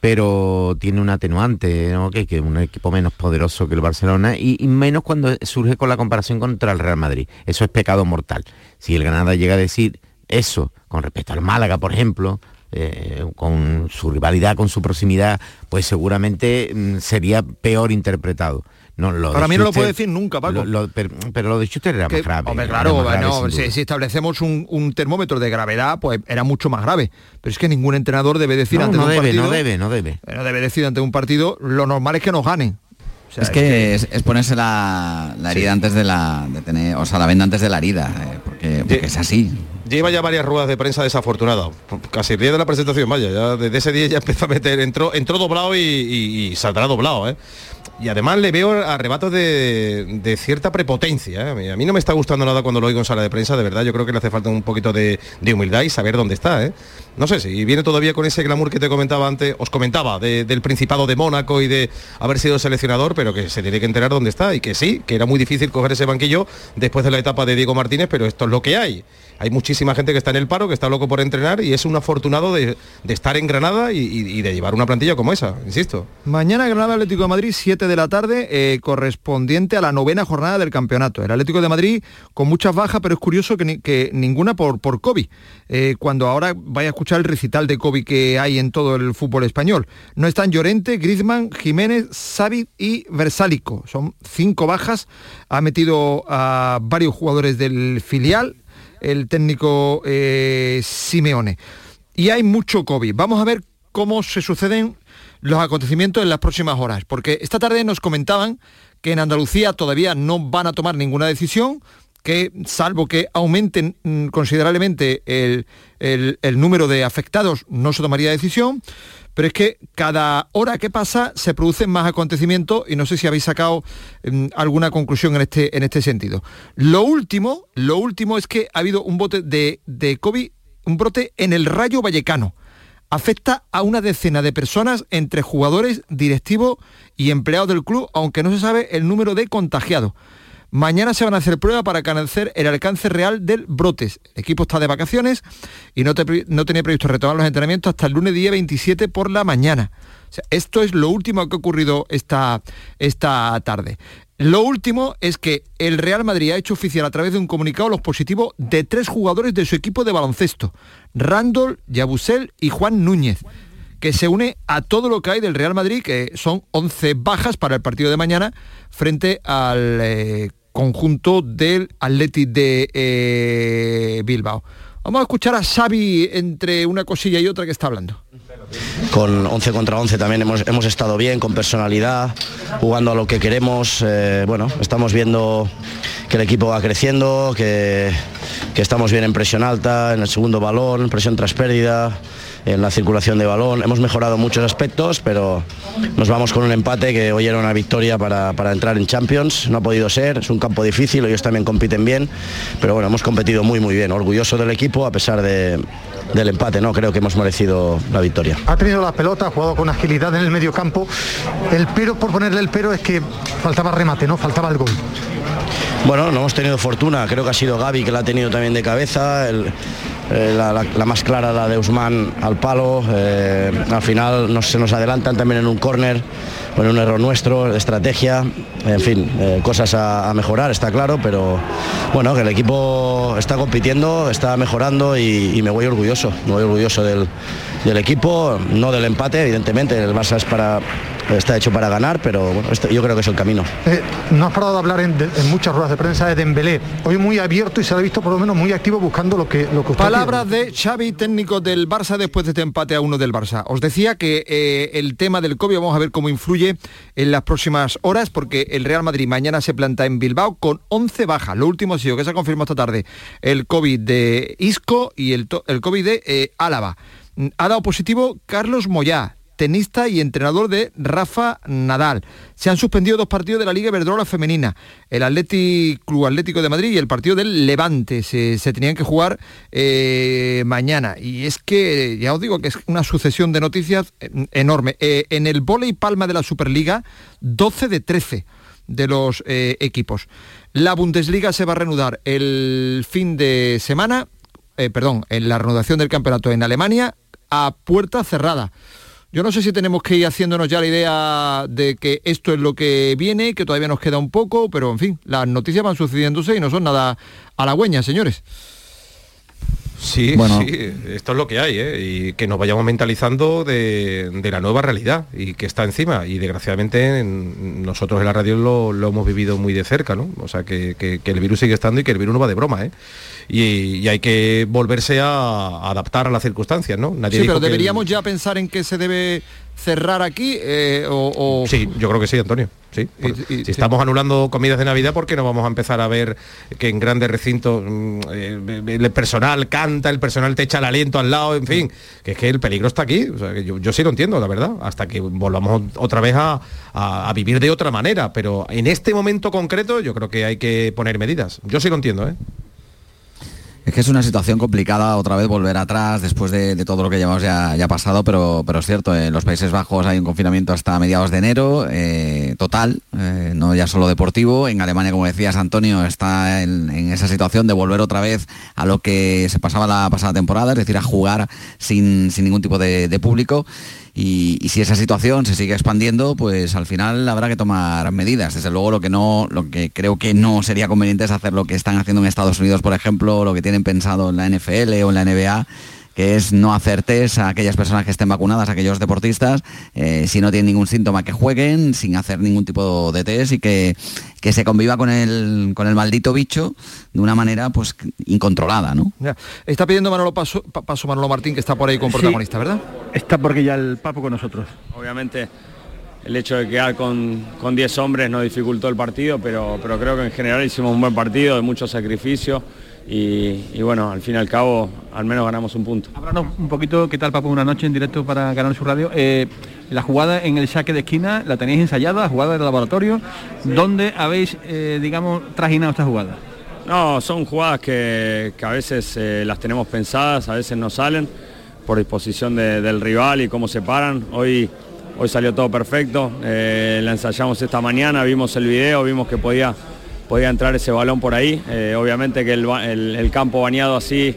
Pero tiene un atenuante, ¿no? Que, que un equipo menos poderoso que el Barcelona y menos cuando surge con la comparación contra el Real Madrid. Eso es pecado mortal. Si el Granada llega a decir eso con respecto al Málaga, por ejemplo, eh, con su rivalidad, con su proximidad, pues seguramente mm, sería peor interpretado. No, lo Para mí no lo puede decir nunca, Paco. lo- lo- pero, pero lo de Schuster era Que, más grave. hombre, claro, más grave, si, establecemos un, un termómetro de gravedad, pues era mucho más grave. Pero es que ningún entrenador debe decir No, ante no un debe, partido. no debe, no debe. No debe decir ante un partido, lo normal es que nos ganen. O sea, es que es, es ponerse la, la herida antes de la de tener, o sea, la venda antes de la herida, eh, porque, porque es así. Lleva ya varias ruedas de prensa desafortunada. Casi el día de la presentación, vaya, ya desde ese día ya [LAUGHS] empezó a meter, entró, entró doblado y, saldrá doblado, ¿eh? Y además le veo arrebatos de, de cierta prepotencia. ¿eh? A mí- no me está gustando nada cuando lo oigo en sala de prensa, de verdad. Yo creo que le hace falta un poquito de, humildad y saber dónde está. ¿eh? No sé si viene todavía con ese glamour que te comentaba antes, os comentaba, de- del Principado de Mónaco y de haber sido seleccionador, pero que se tiene que enterar dónde está. Y que sí, que era muy difícil coger ese banquillo después de la etapa de Diego Martínez, pero esto es lo que hay. Hay muchísima gente que está en el paro, que está loco por entrenar y es un afortunado de, estar en Granada y, de llevar una plantilla como esa, insisto. Mañana Granada Atlético de Madrid, 7 de la tarde, eh, correspondiente a la novena jornada del campeonato. El Atlético de Madrid con muchas bajas, pero es curioso que, ni- que ninguna por, por COVID. Eh, cuando ahora vaya a escuchar el recital de COVID que hay en todo el fútbol español. No están Llorente, Griezmann, Jiménez, Xavi y Versálico. Son cinco bajas. Ha metido a varios jugadores del filial el técnico eh, Simeone. Y hay mucho COVID. Vamos a ver cómo se suceden los acontecimientos en las próximas horas, porque esta tarde nos comentaban que en Andalucía todavía no van a tomar ninguna decisión, que salvo que aumenten mm, considerablemente el, el- número de afectados, no se tomaría decisión, pero es que cada hora que pasa se producen más acontecimientos y no sé si habéis sacado mm, alguna conclusión en este, en este sentido. Lo último, lo último es que ha habido un bote de, de COVID, un brote en el Rayo Vallecano afecta a una decena de personas entre jugadores, directivos y empleados del club, aunque no se sabe el número de contagiados. Mañana se van a hacer pruebas para conocer el alcance real del brotes. El equipo está de vacaciones y no, te- no tenía previsto retomar los entrenamientos hasta el lunes día 27 por la mañana. Esto es lo último que ha ocurrido esta, esta tarde. Lo último es que el Real Madrid ha hecho oficial a través de un comunicado los positivos de tres jugadores de su equipo de baloncesto, Randall, Yabusel y Juan Núñez, que se une a todo lo que hay del Real Madrid, que son 11 bajas para el partido de mañana frente al eh, conjunto del Atleti de eh, Bilbao. Vamos a escuchar a Xavi entre una cosilla y otra que está hablando. con 11 contra 11 también hemos, hemos estado bien, con personalidad, jugando a lo que queremos. eh, bueno, estamos viendo que el equipo va creciendo, que, que estamos bien en presión alta, en el segundo balón, presión tras pérdida, en la circulación de balón. Hemos mejorado muchos aspectos, pero nos vamos con un empate que hoy era una victoria para, para entrar en Champions. No ha podido ser, es un campo difícil, ellos también compiten bien, pero bueno, hemos competido muy muy bien. Orgulloso del equipo a pesar de- del empate, ¿no? Creo que hemos merecido la victoria. Ha tenido la pelota, ha jugado con agilidad en el medio campo. El pero, por ponerle el pero, es que faltaba remate, ¿no? Faltaba el gol. Bueno, no hemos tenido fortuna, creo que ha sido Gaby que la ha tenido también de cabeza, el- eh, la, más clara la de Usman al palo, eh, al final nos- se nos adelantan también en un córner, bueno, un error nuestro, de estrategia, en fin, eh, cosas a, mejorar, está claro, pero bueno, que el equipo está compitiendo, está mejorando y, y me voy orgulloso, me voy orgulloso del, del equipo, no del empate, evidentemente, el Barça es para, está hecho para ganar, pero bueno, yo creo que es el camino. Eh, no has parado de hablar en, de- en muchas ruedas de prensa de Dembélé. Hoy muy abierto y se ha visto por lo menos muy activo buscando lo que, lo que usted Palabras de Xavi, técnico del Barça, después de este empate a uno del Barça. Os decía que eh, el tema del COVID, vamos a ver cómo influye en las próximas horas, porque el Real Madrid mañana se planta en Bilbao con 11 bajas. Lo último ha sido que se ha confirmado esta tarde el COVID de Isco y el, to- el COVID de eh, Álava. Mm, Ha dado positivo Carlos Moyá, tenista y entrenador de Rafa Nadal. Se han suspendido dos partidos de la Liga Iberdrola femenina, el Atleti Club Atlético de Madrid y el partido del Levante. Se, se tenían que jugar eh, mañana. Y es que, ya os digo que es una sucesión de noticias eh, enorme. Eh, en el volei palma de la Superliga, 12 de 13 de los equipos. La Bundesliga se va a reanudar el fin de semana, perdón, en la reanudación del campeonato en Alemania a puerta cerrada. Yo no sé si tenemos que ir haciéndonos ya la idea de que esto es lo que viene, que todavía nos queda un poco, pero en fin, las noticias van sucediéndose y no son nada halagüeñas, señores. Sí, Bueno. sí, esto es lo que hay, ¿eh? y que nos vayamos mentalizando de, de la nueva realidad y que está encima. Y desgraciadamente en- nosotros en la radio lo, lo hemos vivido muy de cerca, ¿no? O sea, que, que- que el virus sigue estando y que el virus no va de broma, ¿eh? Y, y hay que volverse a, adaptar a las circunstancias, ¿no? Nadie Sí, dijo pero que deberíamos ya pensar en que se debe cerrar aquí eh, o, o- Sí, yo creo que sí, Antonio. Sí. Si estamos anulando comidas de Navidad, ¿por qué no vamos a empezar a ver que en grandes recintos mm, eh, el personal canta, el personal te echa el aliento al lado, en fin? Que es que el peligro está aquí. O sea, que yo, yo sí lo entiendo, la verdad, hasta que volvamos otra vez a, a- a vivir de otra manera. Pero en este momento concreto yo creo que hay que poner medidas. Yo sí lo entiendo, ¿eh? Es que es una situación complicada otra vez volver atrás después de, todo lo que llevamos ya, pasado, pero, pero es cierto, en los Países Bajos hay un confinamiento hasta mediados de enero, eh, total, eh, no ya solo deportivo. En Alemania, como decías, Antonio, está en, esa situación de volver otra vez a lo que se pasaba la pasada temporada, es decir, a jugar sin, sin ningún tipo de público. Y, si esa situación se sigue expandiendo, pues al final habrá que tomar medidas. Desde luego lo que no, lo que creo que no sería conveniente es hacer lo que están haciendo en Estados Unidos, por ejemplo, lo que tienen pensado en la NFL o en la NBA, que es no hacer test a aquellas personas que estén vacunadas, a aquellos deportistas, eh, si no tienen ningún síntoma que jueguen, sin hacer ningún tipo de test y que, que se conviva con el, con el maldito bicho de una manera pues incontrolada, ¿no? Ya. Está pidiendo Manolo Paso, Pa- Paso Manolo Martín, que está por ahí con Sí. protagonista, ¿verdad? Está porque ya el Papo con nosotros. Obviamente el hecho de quedar con, con 10 hombres nos dificultó el partido, pero, pero creo que en general hicimos un buen partido, de mucho sacrificio y, y bueno, al fin y al cabo al menos ganamos un punto. Háblanos un poquito, ¿qué tal Papo? Una noche en directo para Canal Sur Radio. Eh, la jugada en el saque de esquina, ¿la tenéis ensayada, jugada del laboratorio? ¿Dónde habéis, eh, digamos, trajinado esta jugada? No, son jugadas que, que a veces eh, las tenemos pensadas, a veces no salen por disposición de- del rival y cómo se paran. Hoy, hoy salió todo perfecto, la ensayamos esta mañana, vimos el video, vimos que podía, podía entrar ese balón por ahí. Eh, obviamente que el, ba- el- el campo bañado así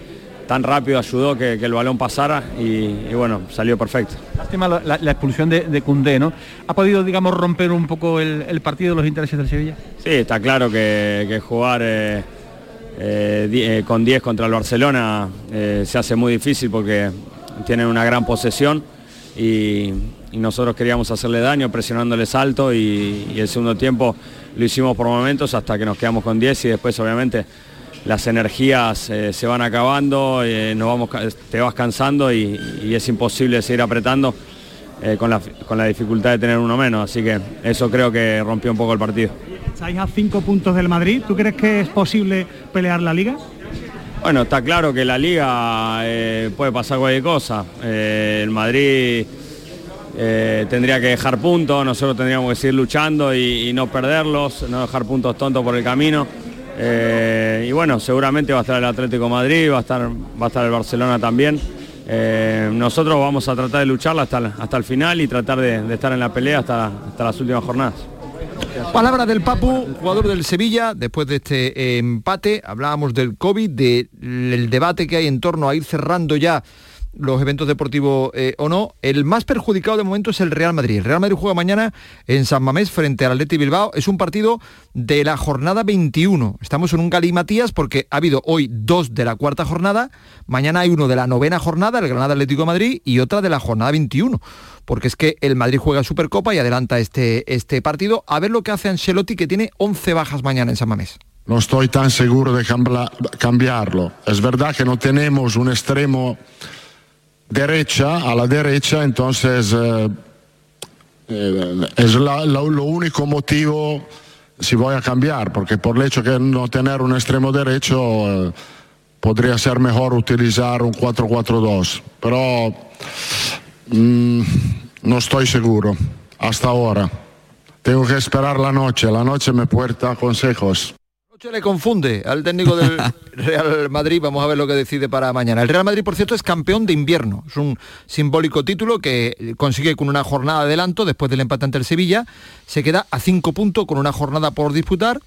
tan rápido ayudó que, que el balón pasara y, y bueno, salió perfecto. Lástima la, la- la expulsión de, de Cundé, ¿no? ¿Ha podido, digamos, romper un poco el, el partido de los intereses del Sevilla? Sí, está claro que, que jugar eh, eh, con 10 contra el Barcelona se hace muy difícil porque tienen una gran posesión y, y nosotros queríamos hacerle daño presionándoles alto y, y el segundo tiempo lo hicimos por momentos hasta que nos quedamos con 10 y después obviamente las energías eh, se van acabando, eh, nos vamos, ca- te vas cansando y, y es imposible seguir apretando eh, con, la, con la dificultad de tener uno menos, así que eso creo que rompió un poco el partido. Estáis a cinco puntos del Madrid. ¿Tú crees que es posible pelear la liga? Bueno, está claro que la liga eh, puede pasar cualquier cosa. Eh, el Madrid eh, tendría que dejar puntos, nosotros tendríamos que seguir luchando y, no perderlos, no dejar puntos tontos por el camino. Eh, y bueno, seguramente va a estar el Atlético Madrid, va a estar, va a estar el Barcelona también. Eh, nosotros vamos a tratar de lucharla hasta, hasta el final y tratar de, estar en la pelea hasta, hasta las últimas jornadas. Palabra del Papu, jugador del Sevilla, después de este empate, hablábamos del COVID, del debate que hay en torno a ir cerrando ya los eventos deportivos eh, o no. El más perjudicado de momento es el Real Madrid. El Real Madrid juega mañana en San Mamés frente al Atleti Bilbao. Es un partido de la jornada 21. Estamos en un Matías porque ha habido hoy dos de la cuarta jornada, mañana hay uno de la novena jornada, el Granada Atlético Madrid, y otra de la jornada 21 porque es que el Madrid juega Supercopa y adelanta este, este partido. A ver lo que hace Ancelotti, que tiene 11 bajas mañana en San Mamés. No estoy tan seguro de cambiarlo. Es verdad que no tenemos un extremo derecha a la derecha, entonces eh, eh, es lo único motivo si voy a cambiar, porque por el hecho de no tener un extremo derecho eh, podría ser mejor utilizar un 4-4-2, pero mm, no estoy seguro hasta ahora. Tengo que esperar la noche, la noche me puerta consejos le confunde al técnico del [LAUGHS] Real Madrid. Vamos a ver lo que decide para mañana. El Real Madrid, por cierto, es campeón de invierno. Es un simbólico título que consigue con una jornada de adelanto después del empate ante el Sevilla. Se queda a cinco puntos con una jornada por disputar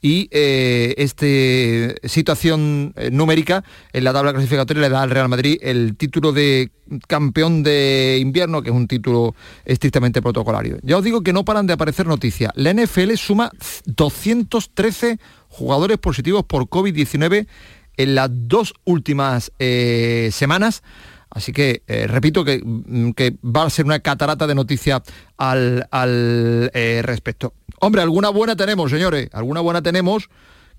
y eh, esta situación eh, numérica en la tabla clasificatoria le da al Real Madrid el título de campeón de invierno, que es un título estrictamente protocolario. Ya os digo que no paran de aparecer noticias. La NFL suma 213 jugadores positivos por COVID-19 en las dos últimas eh, semanas. Así que repito mm, que, va a ser una catarata de noticias al, respecto. Hombre, alguna buena tenemos, señores, alguna buena tenemos,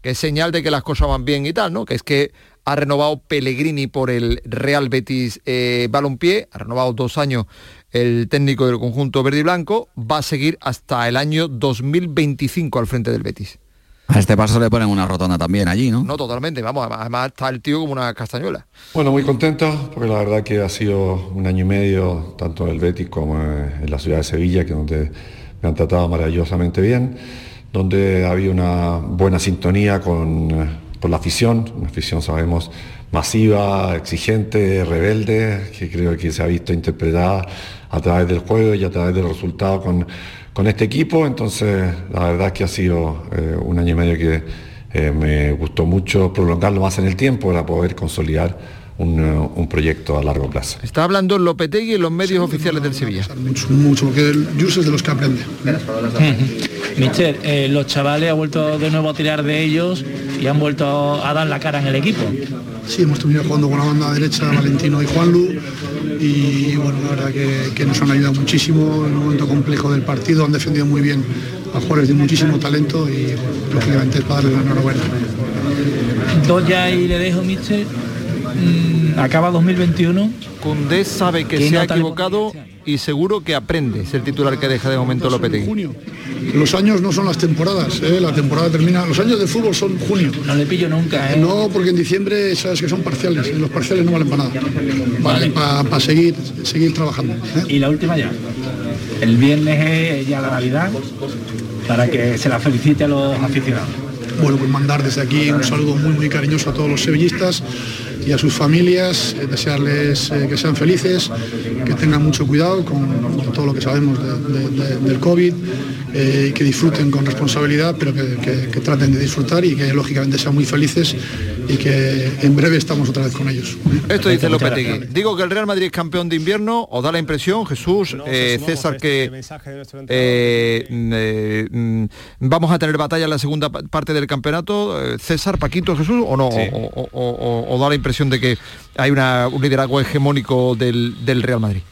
que es señal de que las cosas van bien y tal, ¿no? Que es que ha renovado Pellegrini por el Real Betis eh, Balompié, ha renovado dos años el técnico del conjunto verde y blanco, va a seguir hasta el año 2025 al frente del Betis. A este paso le ponen una rotonda también allí, ¿no? No, totalmente, vamos, además está el tío como una castañuela. Bueno, muy contento, porque la verdad que ha sido un año y medio, tanto en el Betis como en la ciudad de Sevilla, que donde me han tratado maravillosamente bien, donde había una buena sintonía con, con la afición, una afición sabemos masiva, exigente, rebelde, que creo que se ha visto interpretada a través del juego y a través del resultado con, con este equipo. Entonces, la verdad es que ha sido eh, un año y medio que eh, me gustó mucho prolongarlo más en el tiempo para poder consolidar un, un, proyecto a largo plazo. Está hablando Lopetegui en los medios oficiales del Sevilla. Mucho, mucho porque el Jus es de los que aprende. Mister, eh, los chavales han vuelto de nuevo a tirar de ellos y han vuelto a dar la cara en el equipo. Sí, hemos terminado jugando con la banda derecha, Valentino y Juanlu, y bueno, la verdad que, que, nos han ayudado muchísimo en un momento complejo del partido, han defendido muy bien a jugadores de muchísimo talento y lógicamente es para darle la enhorabuena. Dos ya y le dejo, Mister Mm, acaba 2021. Cundé sabe que se ha equivocado y seguro que aprende. Es el titular que deja de momento Lopetegui. Los años no son las temporadas, ¿eh? la temporada termina. Los años de fútbol son junio. No le pillo nunca. ¿eh? No, porque en diciembre sabes que son parciales. Y los parciales no valen para nada. Vale. Para seguir, seguir trabajando. ¿eh? Y la última ya. El viernes es ya la Navidad para que se la felicite a los aficionados. Bueno, pues mandar desde aquí un saludo muy muy cariñoso a todos los sevillistas y a sus familias, eh, desearles eh, que sean felices, que tengan mucho cuidado con, todo lo que sabemos del COVID, eh, que disfruten con responsabilidad, pero que, que, traten de disfrutar y que lógicamente sean muy felices y que en breve estamos otra vez con ellos. Esto dice Lopetegui. Digo que el Real Madrid es campeón de invierno, o da la impresión, Jesús, César, que mm, vamos a tener batalla en la segunda parte del campeonato. César, Paquito, Jesús, o no, o, da la impresión de que hay una, un liderazgo hegemónico del Real Madrid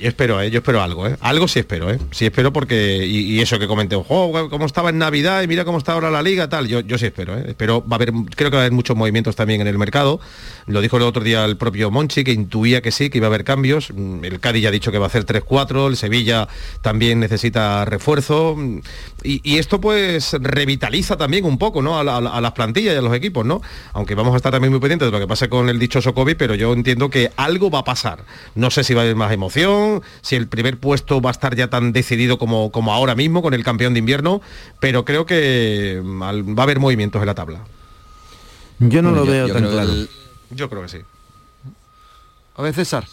yo espero, ¿eh? yo espero algo, ¿eh? algo sí espero, ¿eh? sí espero porque y, eso que comenté, oh, cómo estaba en Navidad y mira cómo está ahora la liga, tal, yo, yo sí espero, ¿eh? espero va a haber, creo que va a haber muchos movimientos también en el mercado, lo dijo el otro día el propio Monchi que intuía que sí, que iba a haber cambios, mm, el Cádiz ya ha dicho que va a hacer 3-4, el Sevilla también necesita refuerzo y, esto pues revitaliza también un poco, ¿no? A, las plantillas y a los equipos, ¿no? Aunque vamos a estar también muy pendientes de lo que pase con el dichoso COVID, pero yo entiendo que algo va a pasar. No sé si va a haber más emoción si el primer puesto va a estar ya tan decidido como, como ahora mismo con el campeón de invierno, pero creo que mm, va a haber movimientos en la tabla. Yo no lo veo tan Yo creo que sí. A ver, César.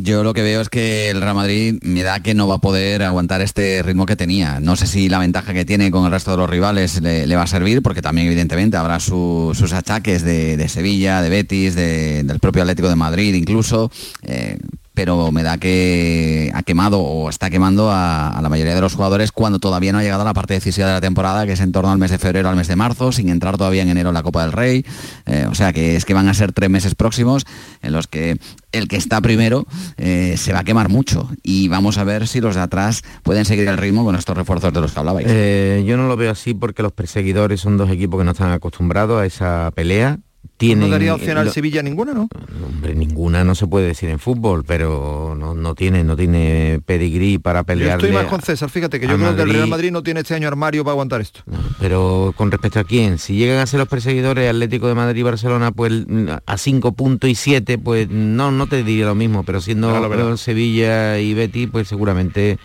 Yo lo que veo es que el Real Madrid me da que no va a poder aguantar este ritmo que tenía. No sé si la ventaja que tiene con el resto de los rivales le, va a servir, porque también evidentemente habrá sus achaques de, Sevilla, de Betis, del propio Atlético de Madrid incluso. Eh, pero me da que ha quemado o está quemando a, la mayoría de los jugadores cuando todavía no ha llegado a la parte decisiva de la temporada, que es en torno al mes de febrero al mes de marzo, sin entrar todavía en enero en la Copa del Rey. Eh, o sea que es que van a ser tres meses próximos en los que el que está primero eh, se va a quemar mucho y vamos a ver si los de atrás pueden seguir el ritmo con estos refuerzos de los que hablabais. Eh, yo no lo veo así porque los perseguidores son dos equipos que no están acostumbrados a esa pelea ¿No daría opción al Sevilla ninguna, no? Hombre, ninguna no se puede decir en fútbol, pero no, tiene no tiene pedigrí para pelear. Yo estoy más con César, fíjate que yo creo que el Real Madrid no tiene este año armario para aguantar esto. pero con respecto a quién, si llegan a ser los perseguidores Atlético de Madrid y Barcelona, pues a 5 puntos y 7, pues no, no te diría lo mismo, pero siendo Sevilla y Betty, pues seguramente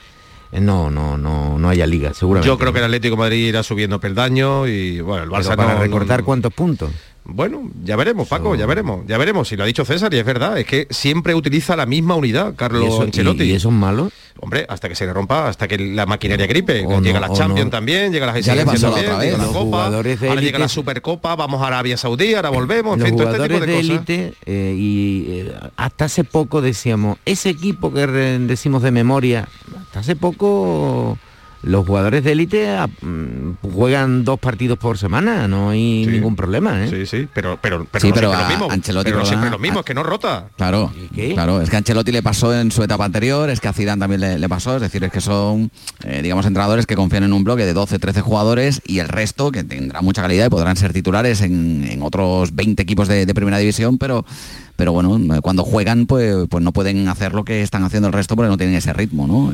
eh, no, no, no, no haya liga, seguramente. Yo creo que el Atlético de Madrid irá subiendo peldaño y bueno, el Barça para recordar cuántos puntos. Bueno, ya veremos, Paco, ya veremos, ya veremos. Si lo ha dicho César y es verdad, es que siempre utiliza la misma unidad, Carlos Ancelotti. ¿Y, eso es malo? Hombre, hasta que se le rompa, hasta que la maquinaria gripe. llega la Champions también, llega también, llega la Copa, ahora llega la Supercopa, vamos a Arabia Saudí, ahora volvemos, en fin, todo este tipo de, élite eh, y eh, hasta hace poco decíamos, ese equipo que decimos de memoria, hasta hace poco los jugadores de élite ah, mm, juegan dos partidos por semana, no hay ningún problema. ¿eh? Sí, sí, pero, pero, pero, no pero lo mismo. Ancelotti pero siempre lo mismo, es que no rota. Claro, claro, es que a Ancelotti le pasó en su etapa anterior, es que a Zidane también le, pasó, es decir, es que son, eh, digamos, entrenadores que confían en un bloque de 12, 13 jugadores y el resto, que tendrá mucha calidad y podrán ser titulares en, otros 20 equipos de, primera división, pero pero bueno, cuando juegan pues, pues no pueden hacer lo que están haciendo el resto porque no tienen ese ritmo, ¿no?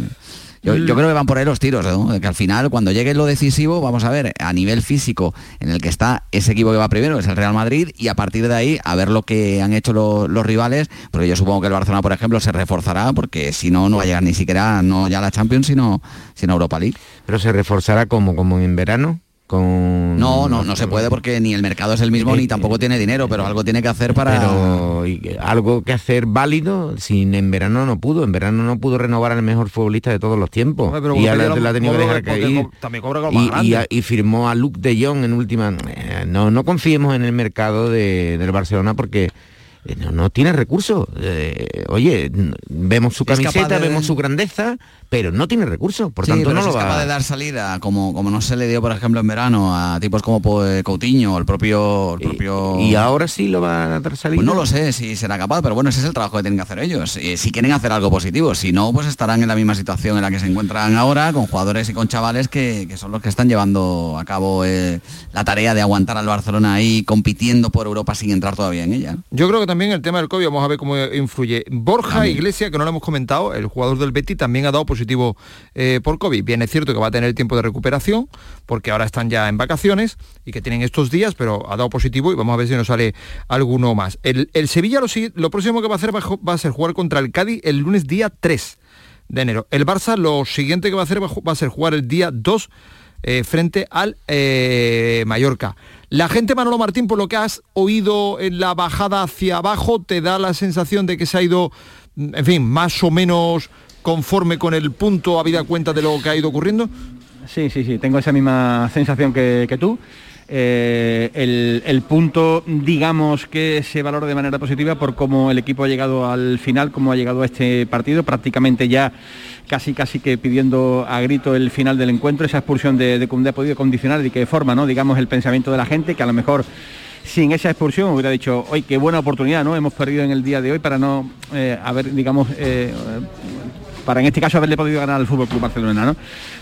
Yo, creo que van por ahí los tiros, ¿no? que al final, cuando llegue lo decisivo, vamos a ver, a nivel físico, en el que está ese equipo que va primero, es el Real Madrid, y a partir de ahí, a ver lo que han hecho los rivales, porque yo supongo que el Barcelona, por ejemplo, se reforzará, porque si no, no va a llegar ni siquiera, no ya la Champions, sino, sino Europa League. Pero se reforzará como, como en verano. No, no, no se puede porque ni el mercado es el mismo ni tampoco tiene dinero, pero algo tiene que hacer para... Pero algo que hacer válido, sin en verano no pudo, en verano no pudo renovar al mejor futbolista de todos los tiempos. y la, ha tenido que dejar caer. Y, firmó a Luke de Jong en última... Eh, no, no confiemos en el mercado del Barcelona porque eh, no, tiene recursos. Eh, oye, vemos su camiseta, vemos su grandeza, pero no tiene recursos, por tanto no lo va... capaz de dar salida, como, como no se le dio, por ejemplo, en verano, a tipos como Coutinho, el propio... El propio... ¿Y, ahora sí lo va a dar salida? Pues no lo sé si será capaz, pero bueno, ese es el trabajo que tienen que hacer ellos. si quieren hacer algo positivo, si no, pues estarán en la misma situación en la que se encuentran ahora, con jugadores y con chavales que, son los que están llevando a cabo eh, la tarea de aguantar al Barcelona ahí compitiendo por Europa sin entrar todavía en ella. Yo creo que también el tema del COVID, vamos a ver cómo influye. Borja Iglesia, que no lo hemos comentado, el jugador del Betty, también ha dado positivo eh, por COVID. Bien, es cierto que va a tener tiempo de recuperación, porque ahora están ya en vacaciones y que tienen estos días, pero ha dado positivo y vamos a ver si nos sale alguno más. El, Sevilla lo, lo, próximo que va a hacer va, a ser jugar contra el Cádiz el lunes día 3 de enero. El Barça lo siguiente que va a hacer va, a ser jugar el día 2 eh, frente al eh, Mallorca. La gente, Manolo Martín, por lo que has oído en la bajada hacia abajo, te da la sensación de que se ha ido, en fin, más o menos conforme con el punto, habida cuenta de lo que ha ido ocurriendo? Sí, sí, sí, tengo esa misma sensación que, tú. Eh, el, punto, digamos, que se valora de manera positiva por cómo el equipo ha llegado al final, cómo ha llegado a este partido, prácticamente ya casi casi que pidiendo a grito el final del encuentro, esa expulsión de, de ha podido condicionar de qué forma, ¿no? Digamos, el pensamiento de la gente, que a lo mejor sin esa expulsión hubiera dicho, hoy qué buena oportunidad, ¿no? Hemos perdido en el día de hoy para no eh, haber, digamos, eh, para en este caso haberle podido ganar al Fútbol Club Barcelona, ¿no?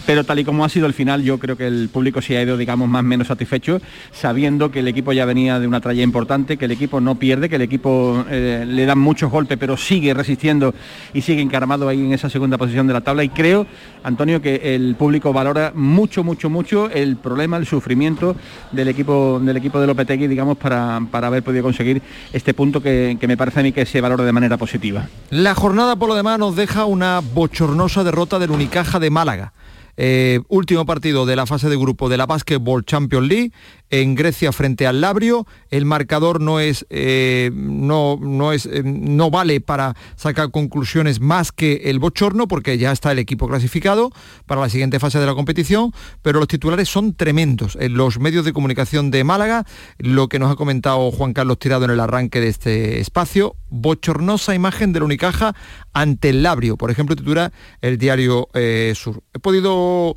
Pero tal y como ha sido el final, yo creo que el público sí ha ido, digamos, más o menos satisfecho, sabiendo que el equipo ya venía de una tralla importante, que el equipo no pierde, que el equipo eh, le dan muchos golpes, pero sigue resistiendo y sigue encaramado ahí en esa segunda posición de la tabla. Y creo, Antonio, que el público valora mucho, mucho, mucho el problema, el sufrimiento del equipo del equipo de Lopetegui, digamos, para, para haber podido conseguir este punto que, que me parece a mí que se valora de manera positiva. La jornada, por lo demás, nos deja una bochornosa derrota del Unicaja de Málaga. Eh, último partido de la fase de grupo de la Basketball Champions League. En Grecia frente al Labrio. El marcador no es, eh, no, no, es, eh, no vale para sacar conclusiones más que el bochorno, porque ya está el equipo clasificado para la siguiente fase de la competición, pero los titulares son tremendos. En los medios de comunicación de Málaga, lo que nos ha comentado Juan Carlos Tirado en el arranque de este espacio, bochornosa imagen del Unicaja ante el Labrio, por ejemplo, titula el diario eh, Sur. He podido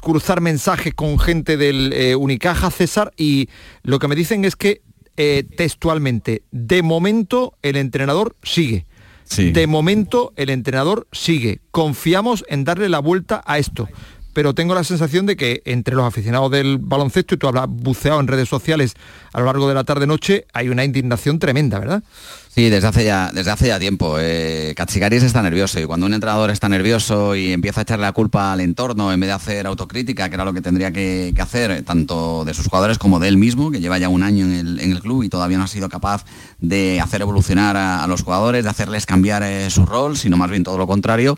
cruzar mensajes con gente del Unicaja, César, y lo que me dicen es que eh, textualmente, de momento el entrenador sigue. De momento el entrenador sigue. Confiamos en darle la vuelta a esto. Pero tengo la sensación de que entre los aficionados del baloncesto, y tú hablas buceado en redes sociales a lo largo de la tarde-noche, hay una indignación tremenda, ¿verdad? Sí, desde hace ya, desde hace ya tiempo. Eh, está nervioso y cuando un entrenador está nervioso y empieza a echarle la culpa al entorno en vez de hacer autocrítica, que era lo que tendría que, hacer, tanto de sus jugadores como de él mismo, que lleva ya un año en el, club y todavía no ha sido capaz de hacer evolucionar a, los jugadores, de hacerles cambiar eh, su rol, sino más bien todo lo contrario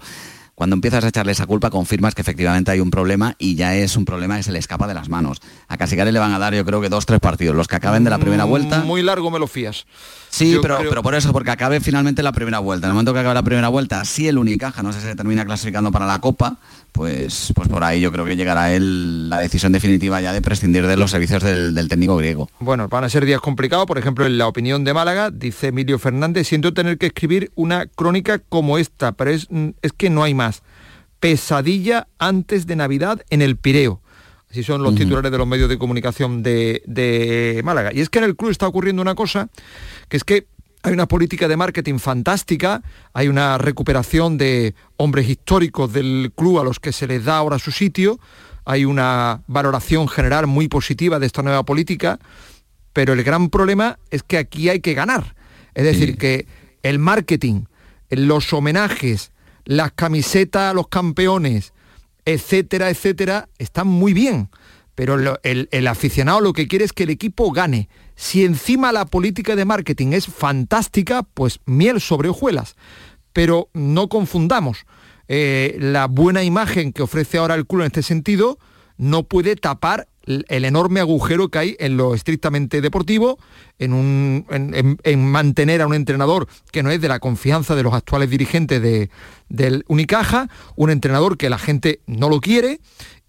cuando empiezas a echarle esa culpa, confirmas que efectivamente hay un problema y ya es un problema que se le escapa de las manos. A Casicari le van a dar, yo creo que dos, tres partidos, los que acaben de la primera mm, vuelta. Muy largo me lo fías. Sí, pero, pero por eso, porque acabe finalmente la primera vuelta. En el momento que acabe la primera vuelta, si el Unicaja no sé si se termina clasificando para la Copa, pues, pues por ahí yo creo que llegará él la decisión definitiva ya de prescindir de los servicios del, técnico griego. Bueno, van a ser días complicados, por ejemplo, en la opinión de Málaga, dice Emilio Fernández, siento tener que escribir una crónica como esta, pero es, es que no hay más. Pesadilla antes de Navidad en el Pireo. Así son los titulares de los medios de comunicación de, de Málaga. Y es que en el club está ocurriendo una cosa, que es que hay una política de marketing fantástica, hay una recuperación de hombres históricos del club a los que se les da ahora su sitio, hay una valoración general muy positiva de esta nueva política, pero el gran problema es que aquí hay que ganar. Es decir, que el marketing, los homenajes, las camisetas a los campeones, etcétera, etcétera, están muy bien pero el, aficionado lo que quiere es que el equipo gane. Si encima la política de marketing es fantástica, pues miel sobre hojuelas. Pero no confundamos, eh, la buena imagen que ofrece ahora el club en este sentido no puede tapar el enorme agujero que hay en lo estrictamente deportivo, en, mantener a un entrenador que no es de la confianza de los actuales dirigentes de, del Unicaja, un entrenador que la gente no lo quiere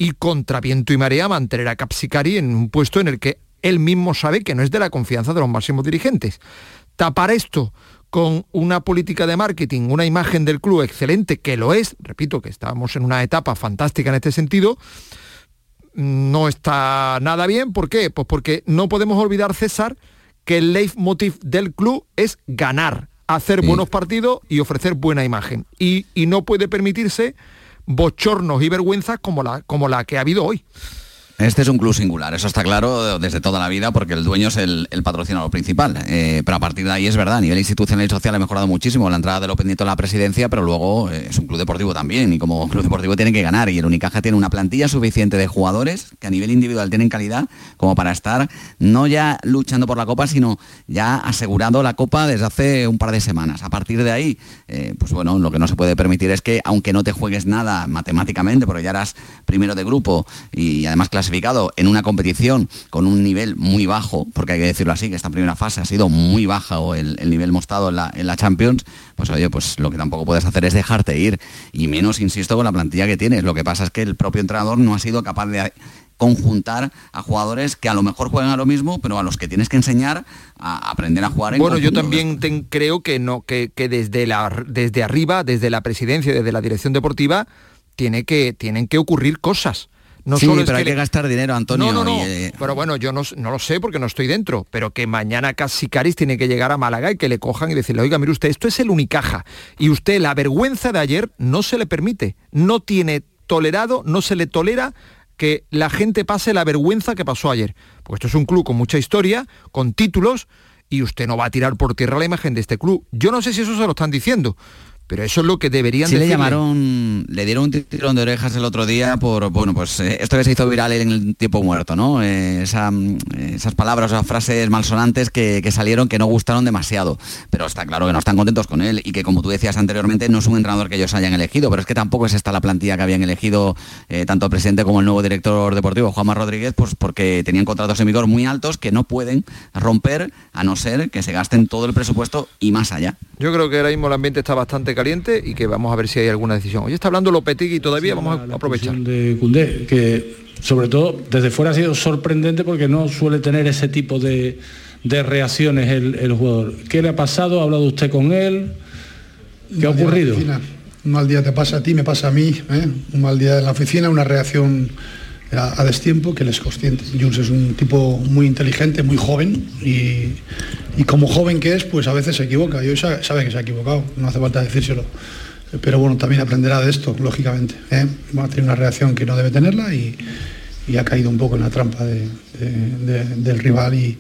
y contra viento y marea mantener a Capsicari en un puesto en el que él mismo sabe que no es de la confianza de los máximos dirigentes. Tapar esto con una política de marketing, una imagen del club excelente, que lo es, repito que estamos en una etapa fantástica en este sentido, no está nada bien. ¿Por qué? Pues porque no podemos olvidar, César, que el leitmotiv del club es ganar, hacer buenos partidos y ofrecer buena imagen. Y, y, no puede permitirse bochornos y vergüenzas como la, como la que ha habido hoy. Este es un club singular, eso está claro desde toda la vida porque el dueño es el, patrocinador principal. Eh, pero a partir de ahí es verdad, a nivel institucional y social ha mejorado muchísimo la entrada de López Nieto a la presidencia, pero luego eh, es un club deportivo también y como club deportivo tiene que ganar y el Unicaja tiene una plantilla suficiente de jugadores que a nivel individual tienen calidad como para estar no ya luchando por la Copa, sino ya asegurando la Copa desde hace un par de semanas. A partir de ahí, eh, pues bueno, lo que no se puede permitir es que aunque no te juegues nada matemáticamente, porque ya eras primero de grupo y además clasificado en una competición con un nivel muy bajo, porque hay que decirlo así, que esta primera fase ha sido muy baja o el, nivel mostrado en la, en la Champions, pues oye, pues lo que tampoco puedes hacer es dejarte ir, y menos, insisto, con la plantilla que tienes. Lo que pasa es que el propio entrenador no ha sido capaz de conjuntar a jugadores que a lo mejor juegan a lo mismo, pero a los que tienes que enseñar a aprender a jugar en Bueno, yo también creo que no, que, que, desde la desde arriba, desde la presidencia, desde la dirección deportiva, tiene que, tienen que ocurrir cosas. No sí, pero hay que, gastar dinero, Antonio. No, no, no. Eh, pero bueno, yo no, no, lo sé porque no estoy dentro, pero que mañana Casicaris tiene que llegar a Málaga y que le cojan y decirle, oiga, mire usted, esto es el Unicaja. Y usted la vergüenza de ayer no se le permite. No tiene tolerado, no se le tolera que la gente pase la vergüenza que pasó ayer. Porque esto es un club con mucha historia, con títulos, y usted no va a tirar por tierra la imagen de este club. Yo no sé si eso se lo están diciendo, pero eso es lo que deberían Sí le llamaron, le dieron un tirón de orejas el otro día por, bueno, pues eh, esto que se hizo viral en el tiempo muerto, ¿no? Eh, esa, mm, esas palabras, esas frases malsonantes que, que salieron que no gustaron demasiado. Pero está claro que no están contentos con él y que como tú decías anteriormente no es un entrenador que ellos hayan elegido, pero es que tampoco es esta la plantilla que habían elegido eh, tanto el presidente como el nuevo director deportivo, Juanma Rodríguez, pues porque tenían contratos en vigor muy altos que no pueden romper a no ser que se gasten todo el presupuesto y más allá. Yo creo que ahora mismo el ambiente está bastante caliente y que vamos a ver si hay alguna decisión. Hoy está hablando Lopetegui todavía, vamos a aprovechar. de Koundé, que sobre todo desde fuera ha sido sorprendente porque no suele tener ese tipo de, de reacciones el, el jugador. ¿Qué le ha pasado? ¿Ha hablado usted con él? ¿Qué ha ocurrido? Un mal día te pasa a ti, me pasa a mí. ¿eh? Un mal día en la oficina, una reacción a, a destiempo que él es consciente. Jules es un tipo muy inteligente, muy joven y, como joven que es, pues a veces se equivoca. Y hoy sa- sabe que se ha equivocado, no hace falta decírselo. Pero bueno, también aprenderá de esto, lógicamente. ¿eh? Va a tener una reacción que no debe tenerla y, ha caído un poco en la trampa de- de- de- del rival y,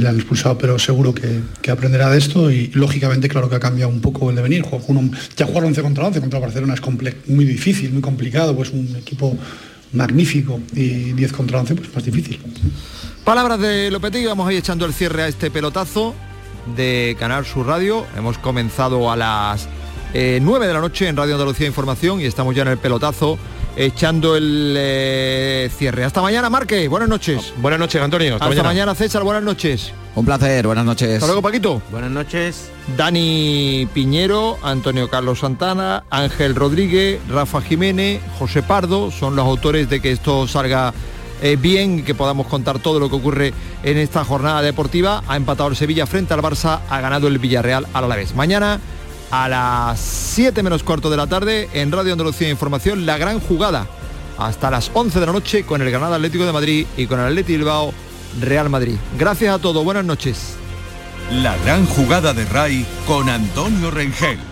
la han expulsado, pero seguro que, aprenderá de esto y lógicamente claro que ha cambiado un poco el devenir. Uno- ya jugar 11 contra 11 contra Barcelona es muy difícil, muy complicado, pues un equipo magnífico y 10 contra 11 pues más difícil. Palabras de Lopetegui, vamos a ir echando el cierre a este pelotazo de Canal Sur Radio. Hemos comenzado a las eh, 9 de la noche en Radio Andalucía Información y estamos ya en el pelotazo echando el eh, cierre. Hasta mañana, Marque. Buenas noches. Buenas noches, Antonio. Hasta, mañana. César. Buenas noches. Un placer, buenas noches. Hasta luego, Paquito. Buenas noches. Dani Piñero, Antonio Carlos Santana, Ángel Rodríguez, Rafa Jiménez, José Pardo, son los autores de que esto salga eh, bien y que podamos contar todo lo que ocurre en esta jornada deportiva. Ha empatado el Sevilla frente al Barça, ha ganado el Villarreal al Alavés. Mañana a las 7 menos cuarto de la tarde en Radio Andalucía Información, la gran jugada hasta las 11 de la noche con el Granada Atlético de Madrid y con el Atleti Bilbao Real Madrid. Gracias a todos, buenas noches. La gran jugada de RAI con Antonio Rengel.